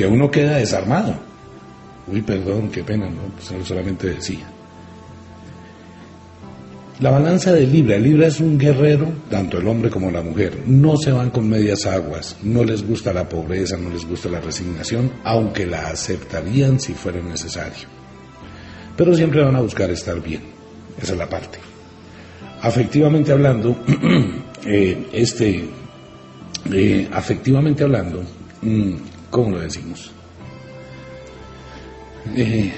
Que uno queda desarmado. Uy, perdón, qué pena, ¿no? Pues solamente decía. La balanza de Libra, Libra es un guerrero, tanto el hombre como la mujer. No se van con medias aguas, no les gusta la pobreza, no les gusta la resignación, aunque la aceptarían si fuera necesario. Pero siempre van a buscar estar bien, esa es la parte. Afectivamente hablando, eh, este, eh, afectivamente hablando, mm, ¿Cómo lo decimos? Eh,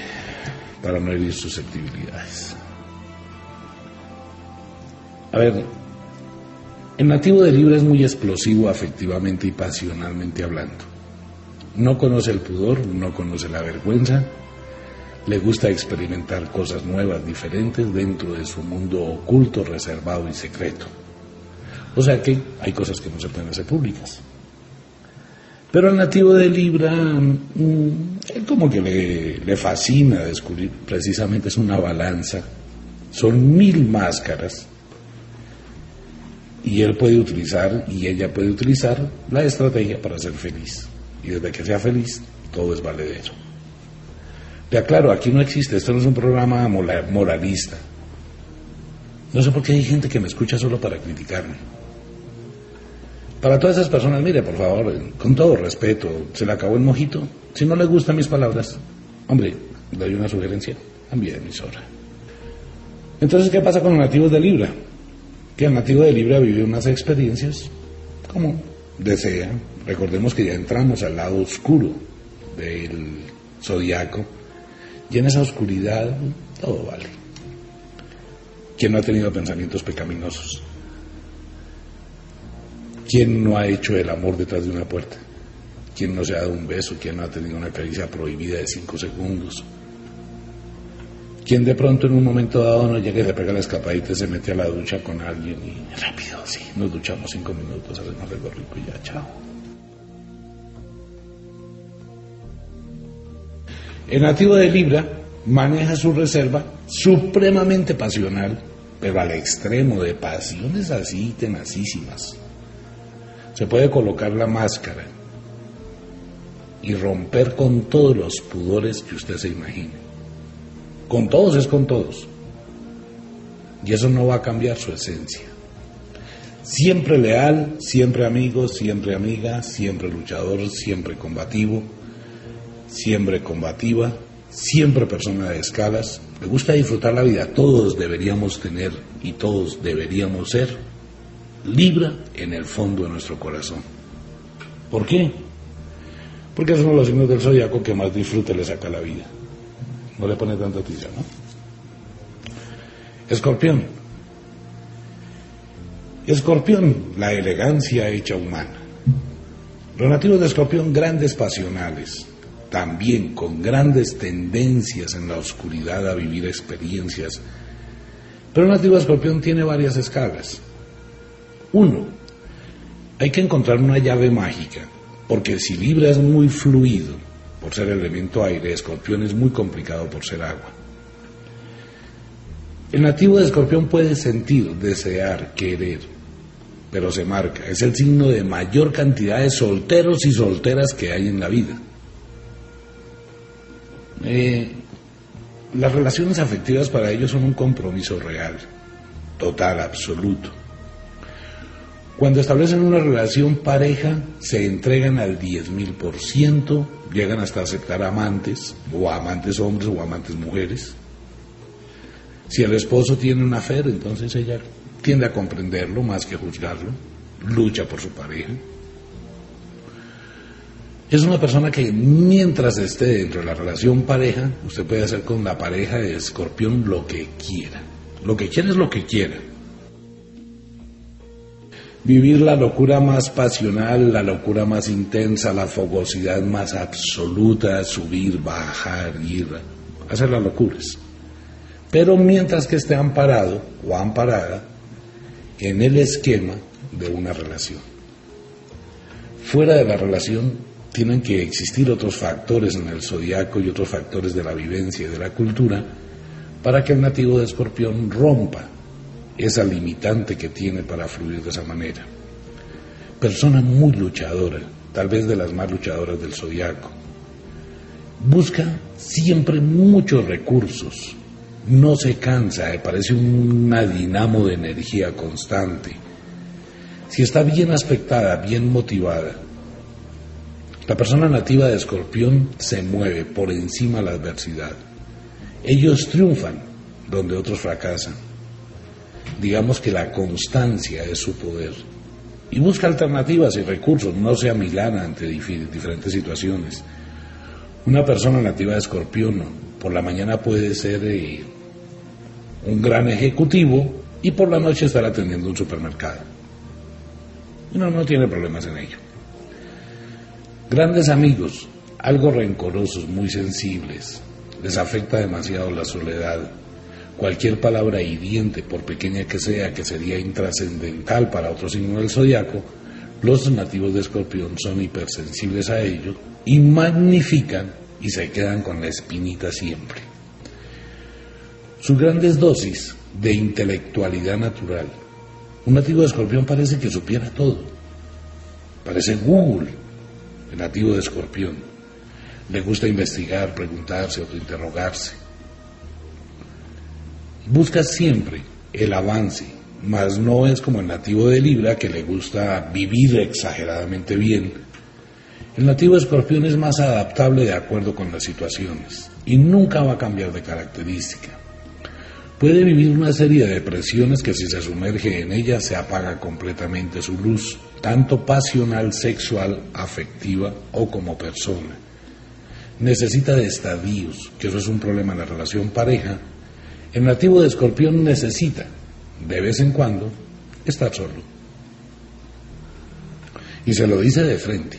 para no herir susceptibilidades. A ver, el nativo de Libra es muy explosivo afectivamente y pasionalmente hablando. No conoce el pudor, no conoce la vergüenza, le gusta experimentar cosas nuevas, diferentes dentro de su mundo oculto, reservado y secreto. O sea que hay cosas que no se pueden hacer públicas. Pero al nativo de Libra, mm, él como que le, le fascina descubrir, precisamente es una balanza, son mil máscaras, y él puede utilizar, y ella puede utilizar la estrategia para ser feliz. Y desde que sea feliz, todo es valedero. Le aclaro, aquí no existe, esto no es un programa moralista. No sé por qué hay gente que me escucha solo para criticarme. Para todas esas personas, mire, por favor, con todo respeto, se le acabó el mojito. Si no le gustan mis palabras, hombre, le doy una sugerencia, cambie de emisora. Entonces, ¿qué pasa con los nativos de Libra? que el nativo de Libra vive unas experiencias como desea. Recordemos que ya entramos al lado oscuro del zodiaco y en esa oscuridad todo vale. ¿Quién no ha tenido pensamientos pecaminosos? ¿Quién no ha hecho el amor detrás de una puerta? ¿Quién no se ha dado un beso? ¿Quién no ha tenido una caricia prohibida de cinco segundos? ¿Quién de pronto en un momento dado no llega y le pega la escapadita y se mete a la ducha con alguien y rápido, sí, nos duchamos cinco minutos, hacemos algo rico y ya, chao? El nativo de Libra maneja su reserva supremamente pasional, pero al extremo de pasiones así tenacísimas. Se puede colocar la máscara y romper con todos los pudores que usted se imagine. Con todos es con todos. Y eso no va a cambiar su esencia. Siempre leal, siempre amigo, siempre amiga, siempre luchador, siempre combativo, siempre combativa, siempre persona de escalas. Me gusta disfrutar la vida. Todos deberíamos tener y todos deberíamos ser Libra en el fondo de nuestro corazón. ¿Por qué? Porque de los signos del zodiaco que más disfrute le saca la vida. No le pone tanta tiza, ¿no? Escorpión. Escorpión, la elegancia hecha humana. Los nativos de Escorpión, grandes pasionales, también con grandes tendencias en la oscuridad a vivir experiencias. Pero el nativo de Escorpión tiene varias escalas. Uno, hay que encontrar una llave mágica, porque si Libra es muy fluido, por ser elemento aire, Escorpión es muy complicado por ser agua. El nativo de Escorpión puede sentir, desear, querer, pero se marca. Es el signo de mayor cantidad de solteros y solteras que hay en la vida. Eh, las relaciones afectivas para ellos son un compromiso real, total, absoluto. Cuando establecen una relación pareja, se entregan al 10.000%, llegan hasta aceptar amantes, o amantes hombres o amantes mujeres. Si el esposo tiene una fe, entonces ella tiende a comprenderlo más que juzgarlo, lucha por su pareja. Es una persona que mientras esté dentro de la relación pareja, usted puede hacer con la pareja de escorpión lo que quiera. Lo que quiera es lo que quiera vivir la locura más pasional, la locura más intensa, la fogosidad más absoluta, subir, bajar, ir, hacer las locuras. Pero mientras que esté amparado o amparada en el esquema de una relación. Fuera de la relación tienen que existir otros factores en el zodiaco y otros factores de la vivencia y de la cultura para que el nativo de escorpión rompa esa limitante que tiene para fluir de esa manera. Persona muy luchadora, tal vez de las más luchadoras del zodiaco. Busca siempre muchos recursos, no se cansa, parece una dinamo de energía constante. Si está bien aspectada, bien motivada, la persona nativa de escorpión se mueve por encima de la adversidad. Ellos triunfan donde otros fracasan digamos que la constancia es su poder. Y busca alternativas y recursos, no sea milana ante diferentes situaciones. Una persona nativa de escorpión por la mañana puede ser eh, un gran ejecutivo y por la noche estar atendiendo un supermercado. No, no tiene problemas en ello. Grandes amigos, algo rencorosos, muy sensibles, les afecta demasiado la soledad Cualquier palabra hiriente, por pequeña que sea, que sería intrascendental para otro signo del zodiaco, los nativos de Escorpión son hipersensibles a ello y magnifican y se quedan con la espinita siempre. Sus grandes dosis de intelectualidad natural. Un nativo de Escorpión parece que supiera todo. Parece Google, el nativo de Escorpión. Le gusta investigar, preguntarse, autointerrogarse busca siempre el avance, mas no es como el nativo de Libra que le gusta vivir exageradamente bien. El nativo de Escorpión es más adaptable de acuerdo con las situaciones y nunca va a cambiar de característica. puede vivir una serie de depresiones que si se sumerge en ella se apaga completamente su luz, tanto pasional, sexual, afectiva o como persona. Necesita de estadios, que eso es un problema en la relación pareja. El nativo de escorpión necesita, de vez en cuando, estar solo. Y se lo dice de frente.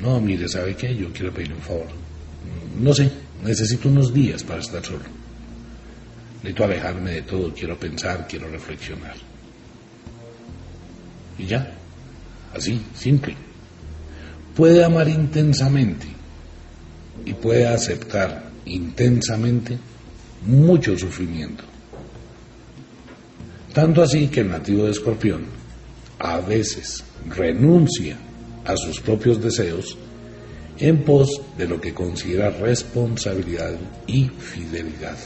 No, mire, ¿sabe qué? Yo quiero pedirle un favor. No sé, necesito unos días para estar solo. Necesito alejarme de todo, quiero pensar, quiero reflexionar. Y ya, así, simple. Puede amar intensamente y puede aceptar intensamente mucho sufrimiento. Tanto así que el nativo de escorpión a veces renuncia a sus propios deseos en pos de lo que considera responsabilidad y fidelidad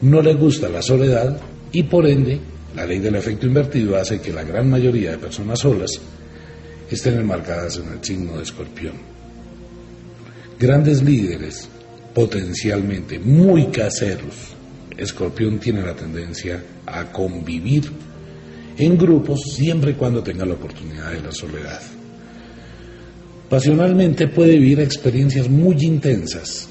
no le gusta la soledad y por ende la ley del efecto invertido hace que la gran mayoría de personas solas estén enmarcadas en el signo de escorpión. Grandes líderes, potencialmente muy caseros, escorpión tiene la tendencia a convivir en grupos siempre y cuando tenga la oportunidad de la soledad. Pasionalmente puede vivir experiencias muy intensas,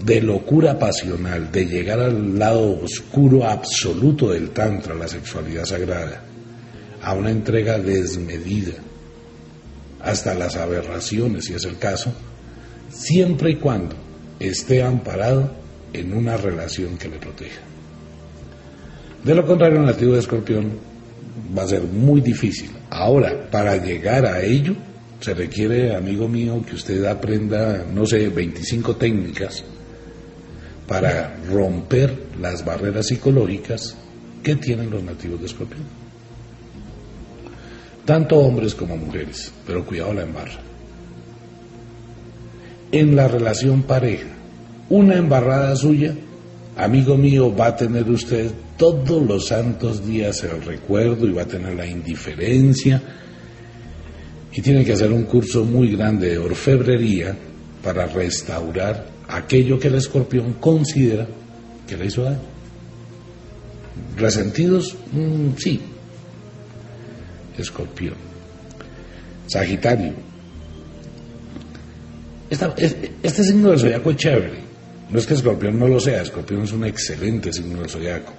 de locura pasional, de llegar al lado oscuro absoluto del Tantra, la sexualidad sagrada, a una entrega desmedida, hasta las aberraciones, si es el caso, siempre y cuando esté amparado en una relación que le proteja. De lo contrario, el nativo de escorpión va a ser muy difícil. Ahora, para llegar a ello, se requiere, amigo mío, que usted aprenda, no sé, 25 técnicas para romper las barreras psicológicas que tienen los nativos de Escorpión. Tanto hombres como mujeres, pero cuidado la embarra. En la relación pareja, una embarrada suya, amigo mío, va a tener usted todos los santos días el recuerdo y va a tener la indiferencia y tiene que hacer un curso muy grande de orfebrería para restaurar aquello que el escorpión considera que le hizo daño. ¿Resentidos? Mm, sí. Escorpión. Sagitario. Este signo del zodiaco es chévere. No es que Escorpión no lo sea, Escorpión es un excelente signo del zodiaco.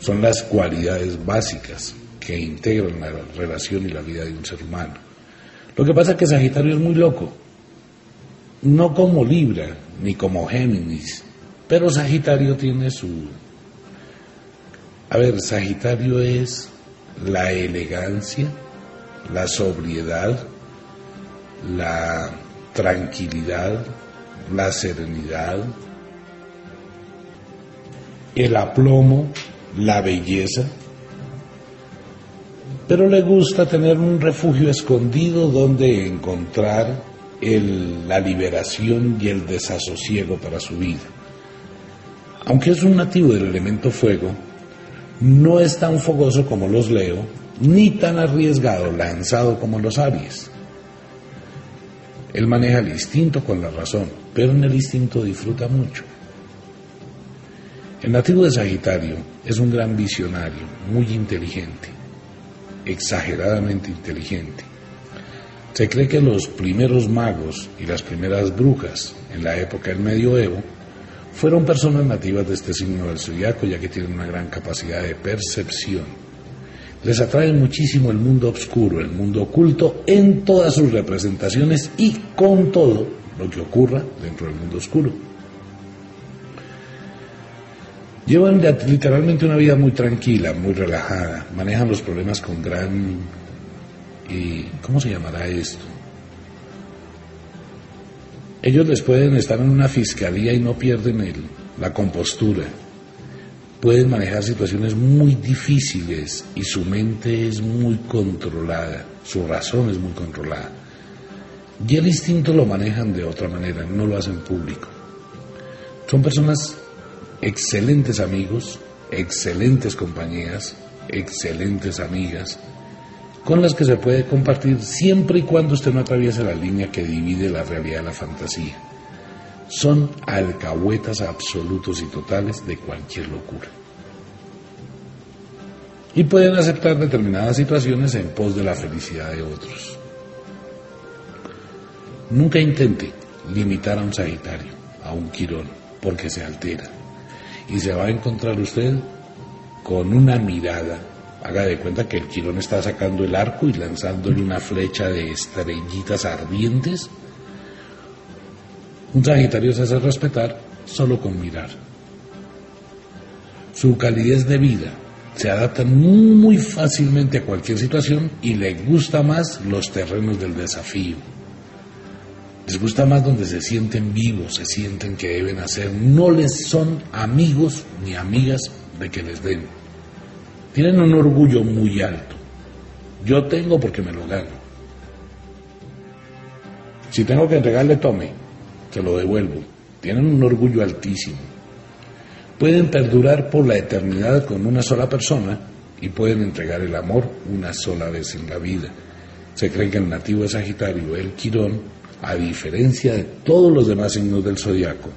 Son las cualidades básicas que integran la relación y la vida de un ser humano. Lo que pasa es que Sagitario es muy loco no como Libra ni como Géminis, pero Sagitario tiene su... A ver, Sagitario es la elegancia, la sobriedad, la tranquilidad, la serenidad, el aplomo, la belleza, pero le gusta tener un refugio escondido donde encontrar la liberación y el desasosiego para su vida. Aunque es un nativo del elemento fuego, no es tan fogoso como los Leo, ni tan arriesgado, lanzado como los Aries. Él maneja el instinto con la razón, pero en el instinto disfruta mucho. El nativo de Sagitario es un gran visionario, muy inteligente, exageradamente inteligente. Se cree que los primeros magos y las primeras brujas en la época del medioevo fueron personas nativas de este signo del zodiaco, ya que tienen una gran capacidad de percepción. Les atrae muchísimo el mundo oscuro, el mundo oculto, en todas sus representaciones y con todo lo que ocurra dentro del mundo oscuro. Llevan literalmente una vida muy tranquila, muy relajada, manejan los problemas con gran y ¿cómo se llamará esto? Ellos les pueden estar en una fiscalía y no pierden la compostura. Pueden manejar situaciones muy difíciles y su mente es muy controlada, su razón es muy controlada. Y el instinto lo manejan de otra manera, no lo hacen público. Son personas excelentes amigos, excelentes compañías, excelentes amigas, con las que se puede compartir siempre y cuando usted no atraviese la línea que divide la realidad de la fantasía. Son alcahuetas absolutos y totales de cualquier locura. y pueden aceptar determinadas situaciones en pos de la felicidad de otros. Nunca intente limitar a un Sagitario, a un Quirón, porque se altera y se va a encontrar usted con una mirada. Haga de cuenta que el Quirón está sacando el arco y lanzándole una flecha de estrellitas ardientes. Un Sagitario se hace respetar solo con mirar. Su calidez de vida se adapta muy fácilmente a cualquier situación y le gusta más los terrenos del desafío. Les gusta más donde se sienten vivos, se sienten que deben hacer. No les son amigos ni amigas de que les den. Tienen un orgullo muy alto. Yo tengo porque me lo gano. Si tengo que entregarle, tome, se lo devuelvo. Tienen un orgullo altísimo. Pueden perdurar por la eternidad con una sola persona y pueden entregar el amor una sola vez en la vida. Se cree que el nativo de Sagitario, el Quirón, a diferencia de todos los demás signos del zodiaco,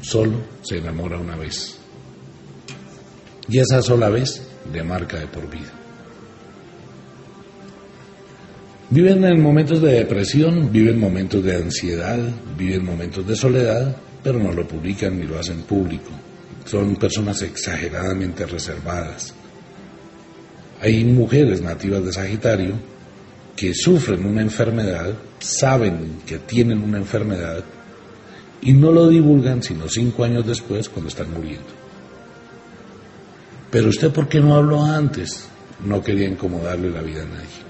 solo se enamora una vez. Y esa sola vez le marca de por vida. Viven en momentos de depresión, viven momentos de ansiedad, viven momentos de soledad, pero no lo publican ni lo hacen público. Son personas exageradamente reservadas. Hay mujeres nativas de Sagitario que sufren una enfermedad, saben que tienen una enfermedad y no lo divulgan sino cinco años después cuando están muriendo. Pero usted, ¿por qué no habló antes? No quería incomodarle la vida a nadie.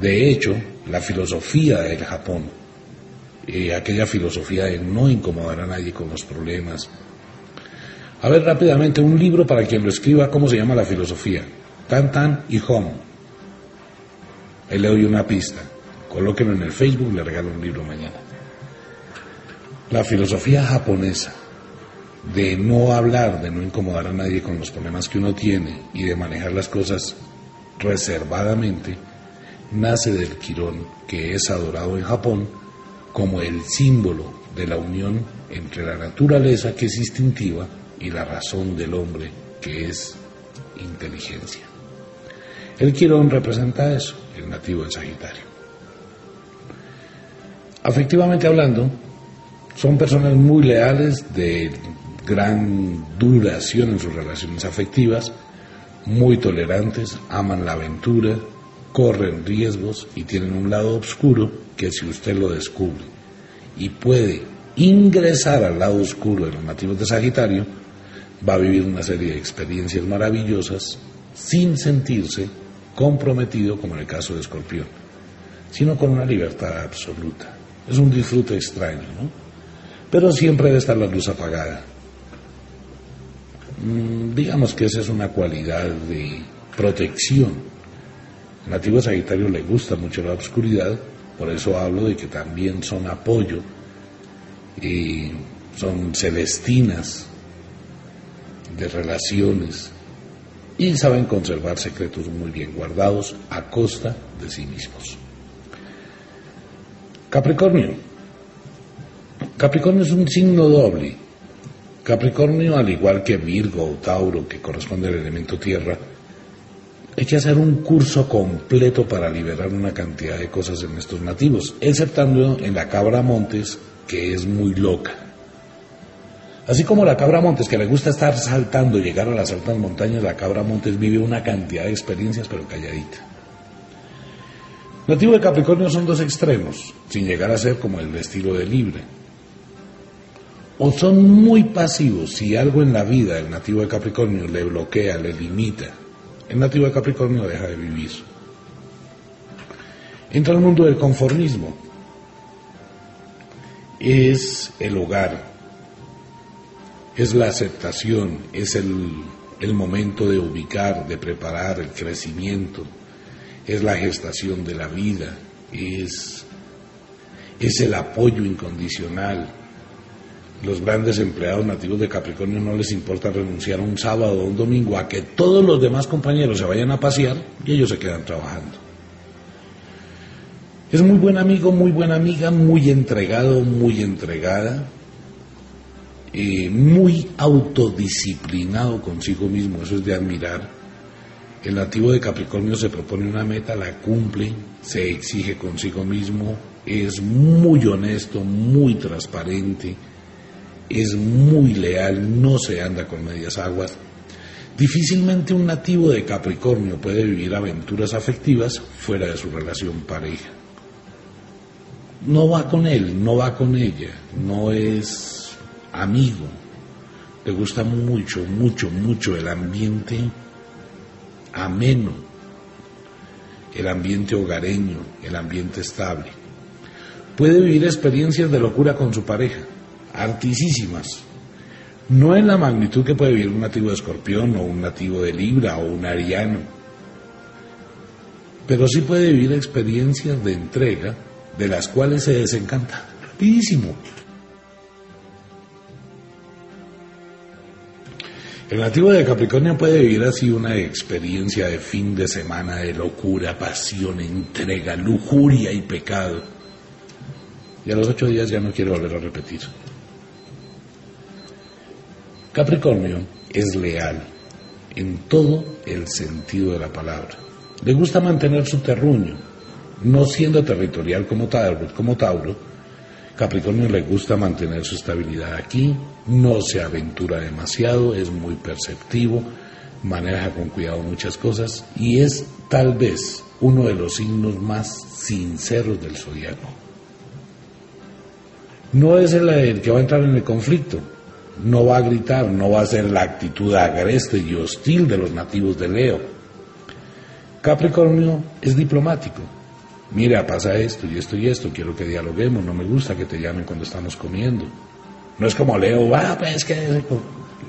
De hecho, la filosofía del Japón, eh, aquella filosofía de no incomodar a nadie con los problemas. A ver rápidamente un libro para quien lo escriba, ¿cómo se llama la filosofía? Tan Tan y Home. Ahí le doy una pista. Colóquenlo en el Facebook, le regalo un libro mañana. La filosofía japonesa de no hablar, de no incomodar a nadie con los problemas que uno tiene y de manejar las cosas reservadamente, nace del Quirón, que es adorado en Japón como el símbolo de la unión entre la naturaleza, que es instintiva, y la razón del hombre, que es inteligencia. El Quirón representa eso, el nativo de Sagitario. Afectivamente hablando, son personas muy leales, de gran duración en sus relaciones afectivas, muy tolerantes, aman la aventura, corren riesgos y tienen un lado oscuro que si usted lo descubre y puede ingresar al lado oscuro de los nativos de Sagitario, va a vivir una serie de experiencias maravillosas sin sentirse comprometido como en el caso de Escorpión, sino con una libertad absoluta. Es un disfrute extraño, ¿no? Pero siempre debe estar la luz apagada. Mm, digamos que esa es una cualidad de protección. Al nativo Sagitario le gusta mucho la oscuridad, por eso hablo de que también son apoyo y son celestinas de relaciones y saben conservar secretos muy bien guardados a costa de sí mismos. Capricornio. Capricornio es un signo doble. Capricornio, al igual que Virgo o Tauro, que corresponde al elemento tierra, hay que hacer un curso completo para liberar una cantidad de cosas en estos nativos, exceptando en la cabra montes, que es muy loca. Así como la cabra montes, que le gusta estar saltando, llegar a las altas montañas, la cabra montes vive una cantidad de experiencias, pero calladita. Nativo de Capricornio son dos extremos, sin llegar a ser como el estilo de libre. O son muy pasivos si algo en la vida del nativo de Capricornio le bloquea, le limita. El nativo de Capricornio deja de vivir. Entra al mundo del conformismo. Es el hogar, es la aceptación, es el, momento de ubicar, de preparar el crecimiento, es la gestación de la vida, es, es el apoyo incondicional. Los grandes empleados nativos de Capricornio no les importa renunciar un sábado o un domingo a que todos los demás compañeros se vayan a pasear y ellos se quedan trabajando. Es muy buen amigo, muy buena amiga, muy entregado, muy entregada, eh, muy autodisciplinado consigo mismo, eso es de admirar. El nativo de Capricornio se propone una meta, la cumple, se exige consigo mismo, es muy honesto, muy transparente, es muy leal, no se anda con medias aguas. Difícilmente un nativo de Capricornio puede vivir aventuras afectivas fuera de su relación pareja. No va con él, no va con ella, no es amigo. Le gusta mucho, mucho, mucho el ambiente ameno, el ambiente hogareño, el ambiente estable. Puede vivir experiencias de locura con su pareja, artísimas, no en la magnitud que puede vivir un nativo de escorpión o un nativo de Libra o un ariano, pero sí puede vivir experiencias de entrega de las cuales se desencanta rapidísimo. El nativo de Capricornio puede vivir así una experiencia de fin de semana de locura, pasión, entrega, lujuria y pecado. Y a los ocho días ya no quiere volver a repetir. Capricornio es leal en todo el sentido de la palabra. Le gusta mantener su terruño, no siendo territorial como Tauro, como Tauro, Capricornio le gusta mantener su estabilidad aquí, no se aventura demasiado, es muy perceptivo, maneja con cuidado muchas cosas y es tal vez uno de los signos más sinceros del zodiaco. No es el que va a entrar en el conflicto, no va a gritar, no va a ser la actitud agreste y hostil de los nativos de Leo. Capricornio es diplomático. Mira, pasa esto y esto y esto, quiero que dialoguemos, no me gusta que te llamen cuando estamos comiendo. No es como Leo, va, pues que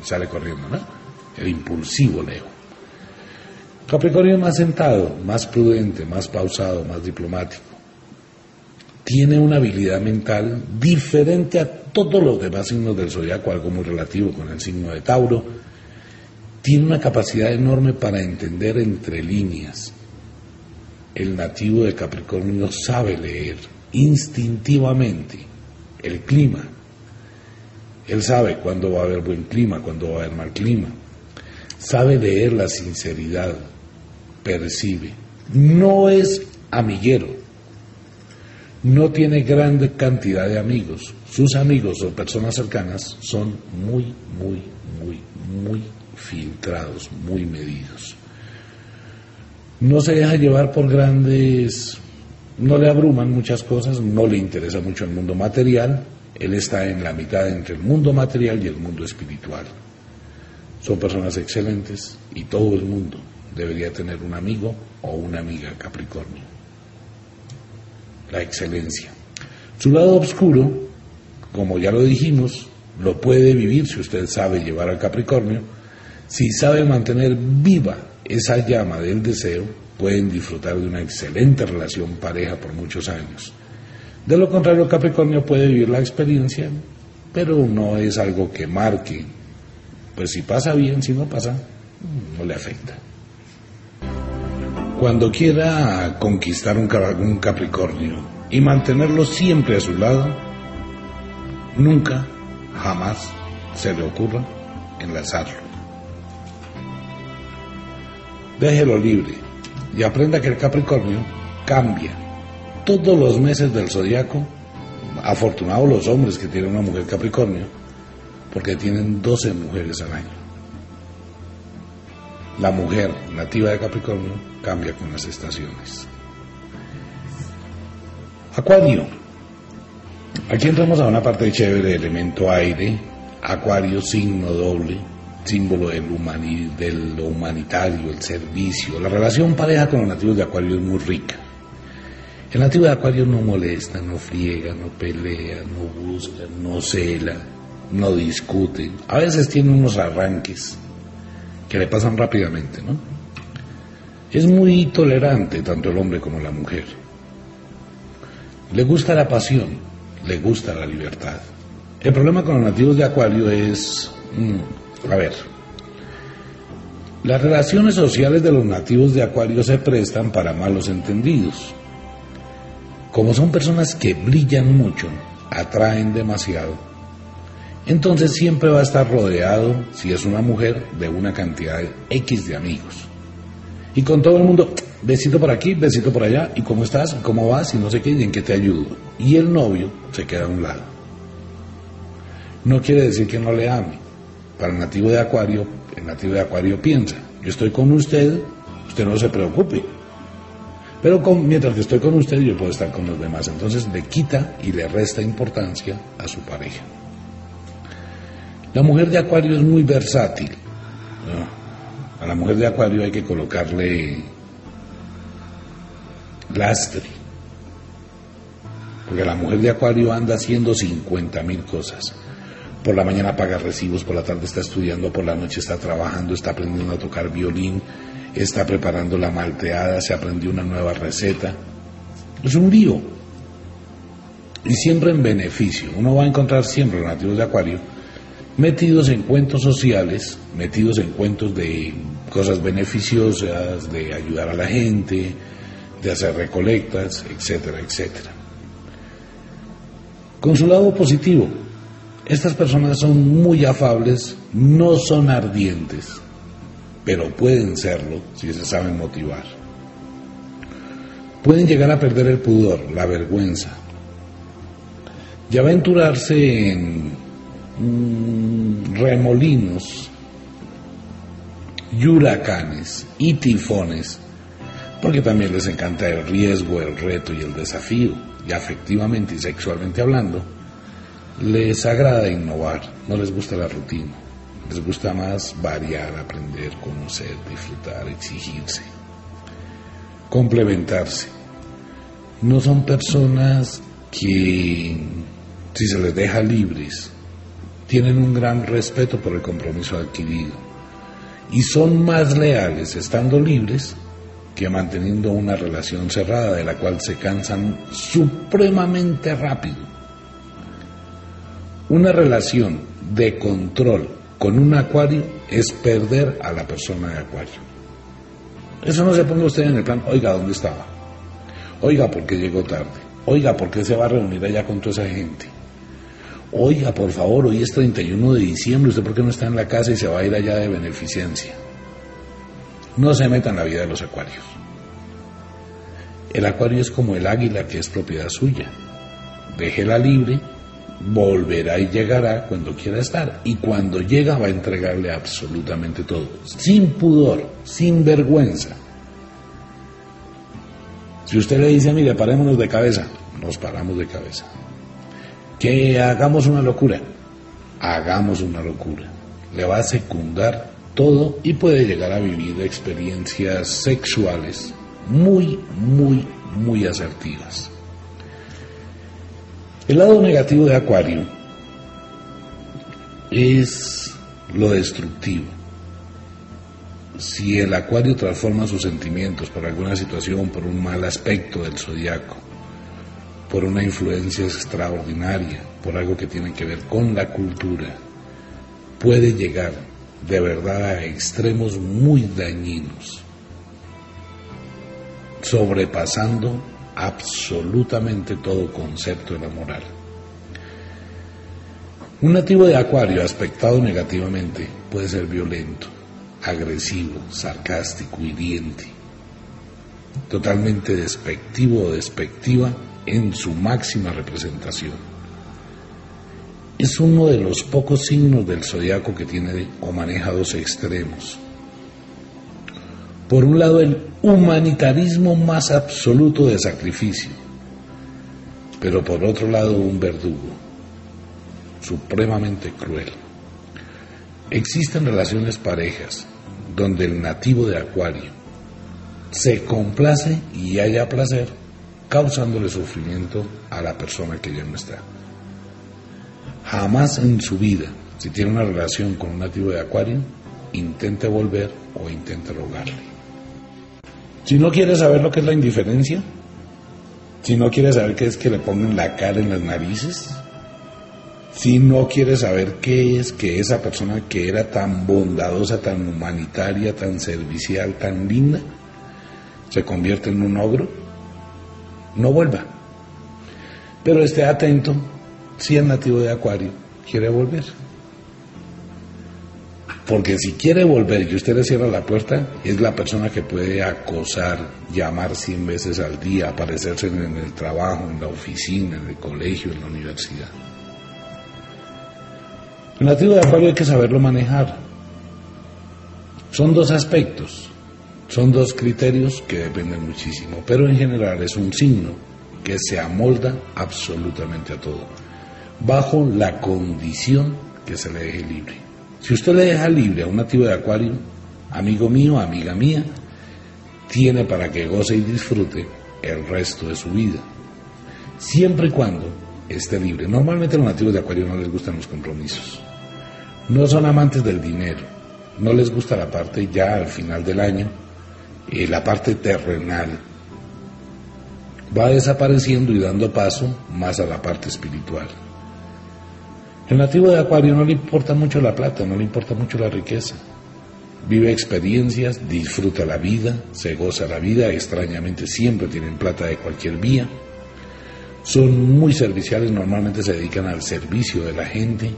sale corriendo, ¿no? El impulsivo Leo. Capricornio más sentado, más prudente, más pausado, más diplomático. Tiene una habilidad mental diferente a todos los demás signos del zodiaco, algo muy relativo con el signo de Tauro, tiene una capacidad enorme para entender entre líneas. El nativo de Capricornio sabe leer instintivamente el clima. Él sabe cuándo va a haber buen clima, cuándo va a haber mal clima. Sabe leer la sinceridad, percibe. No es amiguero, no tiene gran cantidad de amigos, sus amigos o personas cercanas son muy, muy, muy, muy filtrados, muy medidos. No se deja llevar por grandes, no le abruman muchas cosas, no le interesa mucho el mundo material, él está en la mitad entre el mundo material y el mundo espiritual. Son personas excelentes y todo el mundo debería tener un amigo o una amiga Capricornio. La excelencia. Su lado oscuro como ya lo dijimos, lo puede vivir si usted sabe llevar al Capricornio, si sabe mantener viva esa llama del deseo, pueden disfrutar de una excelente relación pareja por muchos años. De lo contrario, Capricornio puede vivir la experiencia, pero no es algo que marque. Pues si pasa bien, si no pasa, no le afecta. Cuando quiera conquistar un Capricornio y mantenerlo siempre a su lado, Nunca, jamás se le ocurra enlazarlo. Déjelo libre y aprenda que el Capricornio cambia todos los meses del zodiaco. Afortunados los hombres que tienen una mujer Capricornio, porque tienen 12 mujeres al año. La mujer nativa de Capricornio cambia con las estaciones. Acuario. Aquí entramos a una parte chévere, elemento aire, acuario, signo doble, símbolo del de lo humanitario, el servicio. La relación pareja con los nativos de acuario es muy rica. El nativo de acuario no molesta, no friega, no pelea, no busca, no cela, no discute. A veces tiene unos arranques que le pasan rápidamente, ¿no? Es muy tolerante tanto el hombre como la mujer. Le gusta la pasión, le gusta la libertad. El problema con los nativos de Acuario es, mm, a ver, las relaciones sociales de los nativos de Acuario se prestan para malos entendidos. Como son personas que brillan mucho, atraen demasiado, Entonces siempre va a estar rodeado, si es una mujer, de una cantidad X de amigos. Y con todo el mundo, besito por aquí, besito por allá, y cómo estás, cómo vas, y no sé qué, y en qué te ayudo. Y el novio se queda a un lado. No quiere decir que no le ame. Para el nativo de Acuario, el nativo de Acuario piensa, yo estoy con usted, usted no se preocupe. Pero mientras que estoy con usted, yo puedo estar con los demás. Entonces le quita y le resta importancia a su pareja. La mujer de Acuario es muy versátil. A la mujer de Acuario hay que colocarle lastre. Porque la mujer de Acuario anda haciendo 50 mil cosas. Por la mañana paga recibos, por la tarde está estudiando, por la noche está trabajando, está aprendiendo a tocar violín, está preparando la malteada, se aprendió una nueva receta. Es un lío. Y siempre en beneficio. Uno va a encontrar siempre los nativos de Acuario metidos en cuentos sociales, metidos en cuentos de cosas beneficiosas, de ayudar a la gente, de hacer recolectas, etcétera, etcétera. Con su lado positivo, estas personas son muy afables, no son ardientes, pero pueden serlo si se saben motivar. Pueden llegar a perder el pudor, la vergüenza, y aventurarse en Mm, remolinos huracanes y tifones, porque también les encanta el riesgo, el reto y el desafío, y afectivamente y sexualmente hablando, les agrada innovar, no les gusta la rutina, les gusta más variar, aprender, conocer, disfrutar, exigirse, complementarse. No son personas que, si se les deja libres, tienen un gran respeto por el compromiso adquirido y son más leales estando libres que manteniendo una relación cerrada de la cual se cansan supremamente rápido. Una relación de control con un acuario es perder a la persona de acuario. Eso no se ponga usted en el plan, oiga, ¿dónde estaba? Oiga, ¿por qué llegó tarde? Oiga, ¿por qué se va a reunir allá con toda esa gente? Oiga, por favor, hoy es 31 de diciembre, ¿usted por qué no está en la casa y se va a ir allá de beneficencia? No se meta en la vida de los acuarios. El acuario es como el águila que es propiedad suya. Déjela libre, volverá y llegará cuando quiera estar. Y cuando llega va a entregarle absolutamente todo, sin pudor, sin vergüenza. Si usted le dice, mire, parémonos de cabeza, nos paramos de cabeza que hagamos una locura, hagamos una locura. Le va a secundar todo y puede llegar a vivir experiencias sexuales muy, muy, muy asertivas. El lado negativo de Acuario es lo destructivo. Si el Acuario transforma sus sentimientos por alguna situación, por un mal aspecto del zodiaco, por una influencia extraordinaria, por algo que tiene que ver con la cultura, puede llegar de verdad a extremos muy dañinos, sobrepasando absolutamente todo concepto de la moral. Un nativo de Acuario aspectado negativamente puede ser violento, agresivo, sarcástico, hiriente, totalmente despectivo o despectiva en su máxima representación. Es uno de los pocos signos del zodiaco que tiene o maneja dos extremos. Por un lado, el humanitarismo más absoluto de sacrificio, pero por otro lado, un verdugo supremamente cruel. Existen relaciones parejas donde el nativo de Acuario se complace y haya placer causándole sufrimiento a la persona que ya no está. Jamás en su vida, si tiene una relación con un nativo de Acuario, intente volver o intente rogarle. Si no quiere saber lo que es la indiferencia, si no quiere saber qué es que le pongan la cara en las narices, si no quiere saber qué es que esa persona que era tan bondadosa, tan humanitaria, tan servicial, tan linda, se convierte en un ogro, no vuelva. Pero esté atento, si es nativo de Acuario, quiere volver. Porque si quiere volver y usted le cierra la puerta, es la persona que puede acosar, llamar cien veces al día, aparecerse en el trabajo, en la oficina, en el colegio, en la universidad. El nativo de Acuario hay que saberlo manejar. Son dos aspectos, son dos criterios que dependen muchísimo, pero en general es un signo que se amolda absolutamente a todo, bajo la condición que se le deje libre. Si usted le deja libre a un nativo de Acuario, amigo mío, amiga mía, tiene para que goce y disfrute el resto de su vida, siempre y cuando esté libre. Normalmente a los nativos de Acuario no les gustan los compromisos, no son amantes del dinero, no les gusta la parte ya al final del año, la parte terrenal. Va desapareciendo y dando paso más a la parte espiritual. El nativo de Acuario no le importa mucho la plata, no le importa mucho la riqueza. Vive experiencias, disfruta la vida, se goza la vida, extrañamente siempre tienen plata de cualquier vía. Son muy serviciales, normalmente se dedican al servicio de la gente,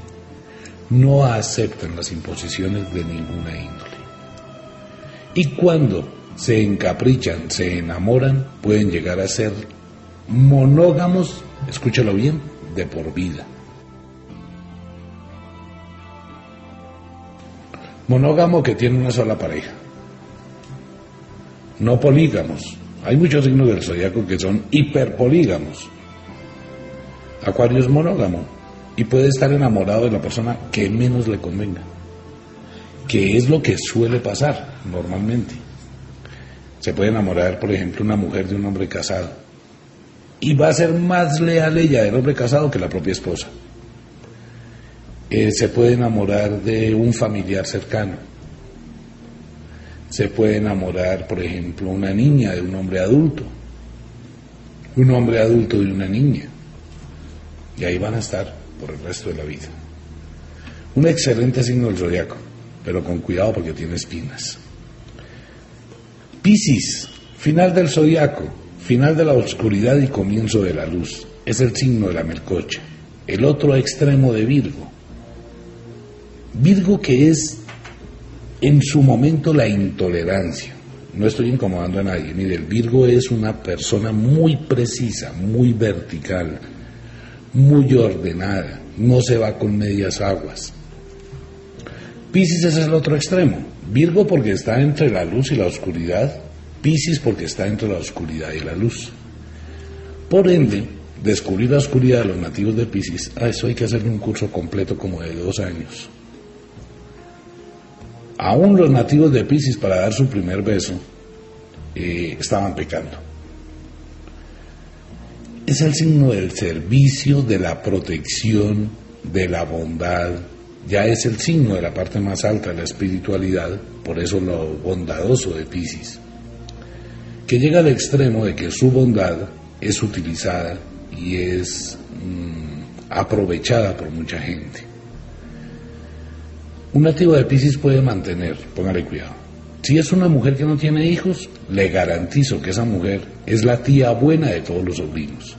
no aceptan las imposiciones de ninguna índole. Y cuando se encaprichan, se enamoran, pueden llegar a ser monógamos, escúchalo bien, de por vida. Monógamo que tiene una sola pareja. No polígamos. Hay muchos signos del zodiaco que son hiperpolígamos. Acuario es monógamo y puede estar enamorado de la persona que menos le convenga, que es lo que suele pasar normalmente. Se puede enamorar, por ejemplo, una mujer de un hombre casado y va a ser más leal ella del hombre casado que la propia esposa. Eh, se puede enamorar de un familiar cercano. Se puede enamorar, por ejemplo, una niña de un hombre adulto. Un hombre adulto de una niña. Y ahí van a estar por el resto de la vida. Un excelente signo del zodiaco, pero con cuidado porque tiene espinas. Piscis, final del zodiaco, final de la oscuridad y comienzo de la luz. Es el signo de la melcocha, el otro extremo de Virgo. Virgo que es en su momento la intolerancia. No estoy incomodando a nadie. Mire, el Virgo es una persona muy precisa, muy vertical, muy ordenada, no se va con medias aguas. Piscis es el otro extremo. Virgo porque está entre la luz y la oscuridad. Piscis porque está entre la oscuridad y la luz. Por ende, descubrir la oscuridad de los nativos de Piscis, a eso hay que hacerle un curso completo como de dos años. Aún los nativos de Piscis para dar su primer beso eh, estaban pecando. Es el signo del servicio, de la protección, de la bondad. Ya es el signo de la parte más alta de la espiritualidad, por eso lo bondadoso de Piscis, que llega al extremo de que su bondad es utilizada y es mm, aprovechada por mucha gente. Un nativo de Pisces puede mantener, póngale cuidado. Si es una mujer que no tiene hijos, le garantizo que esa mujer es la tía buena de todos los sobrinos.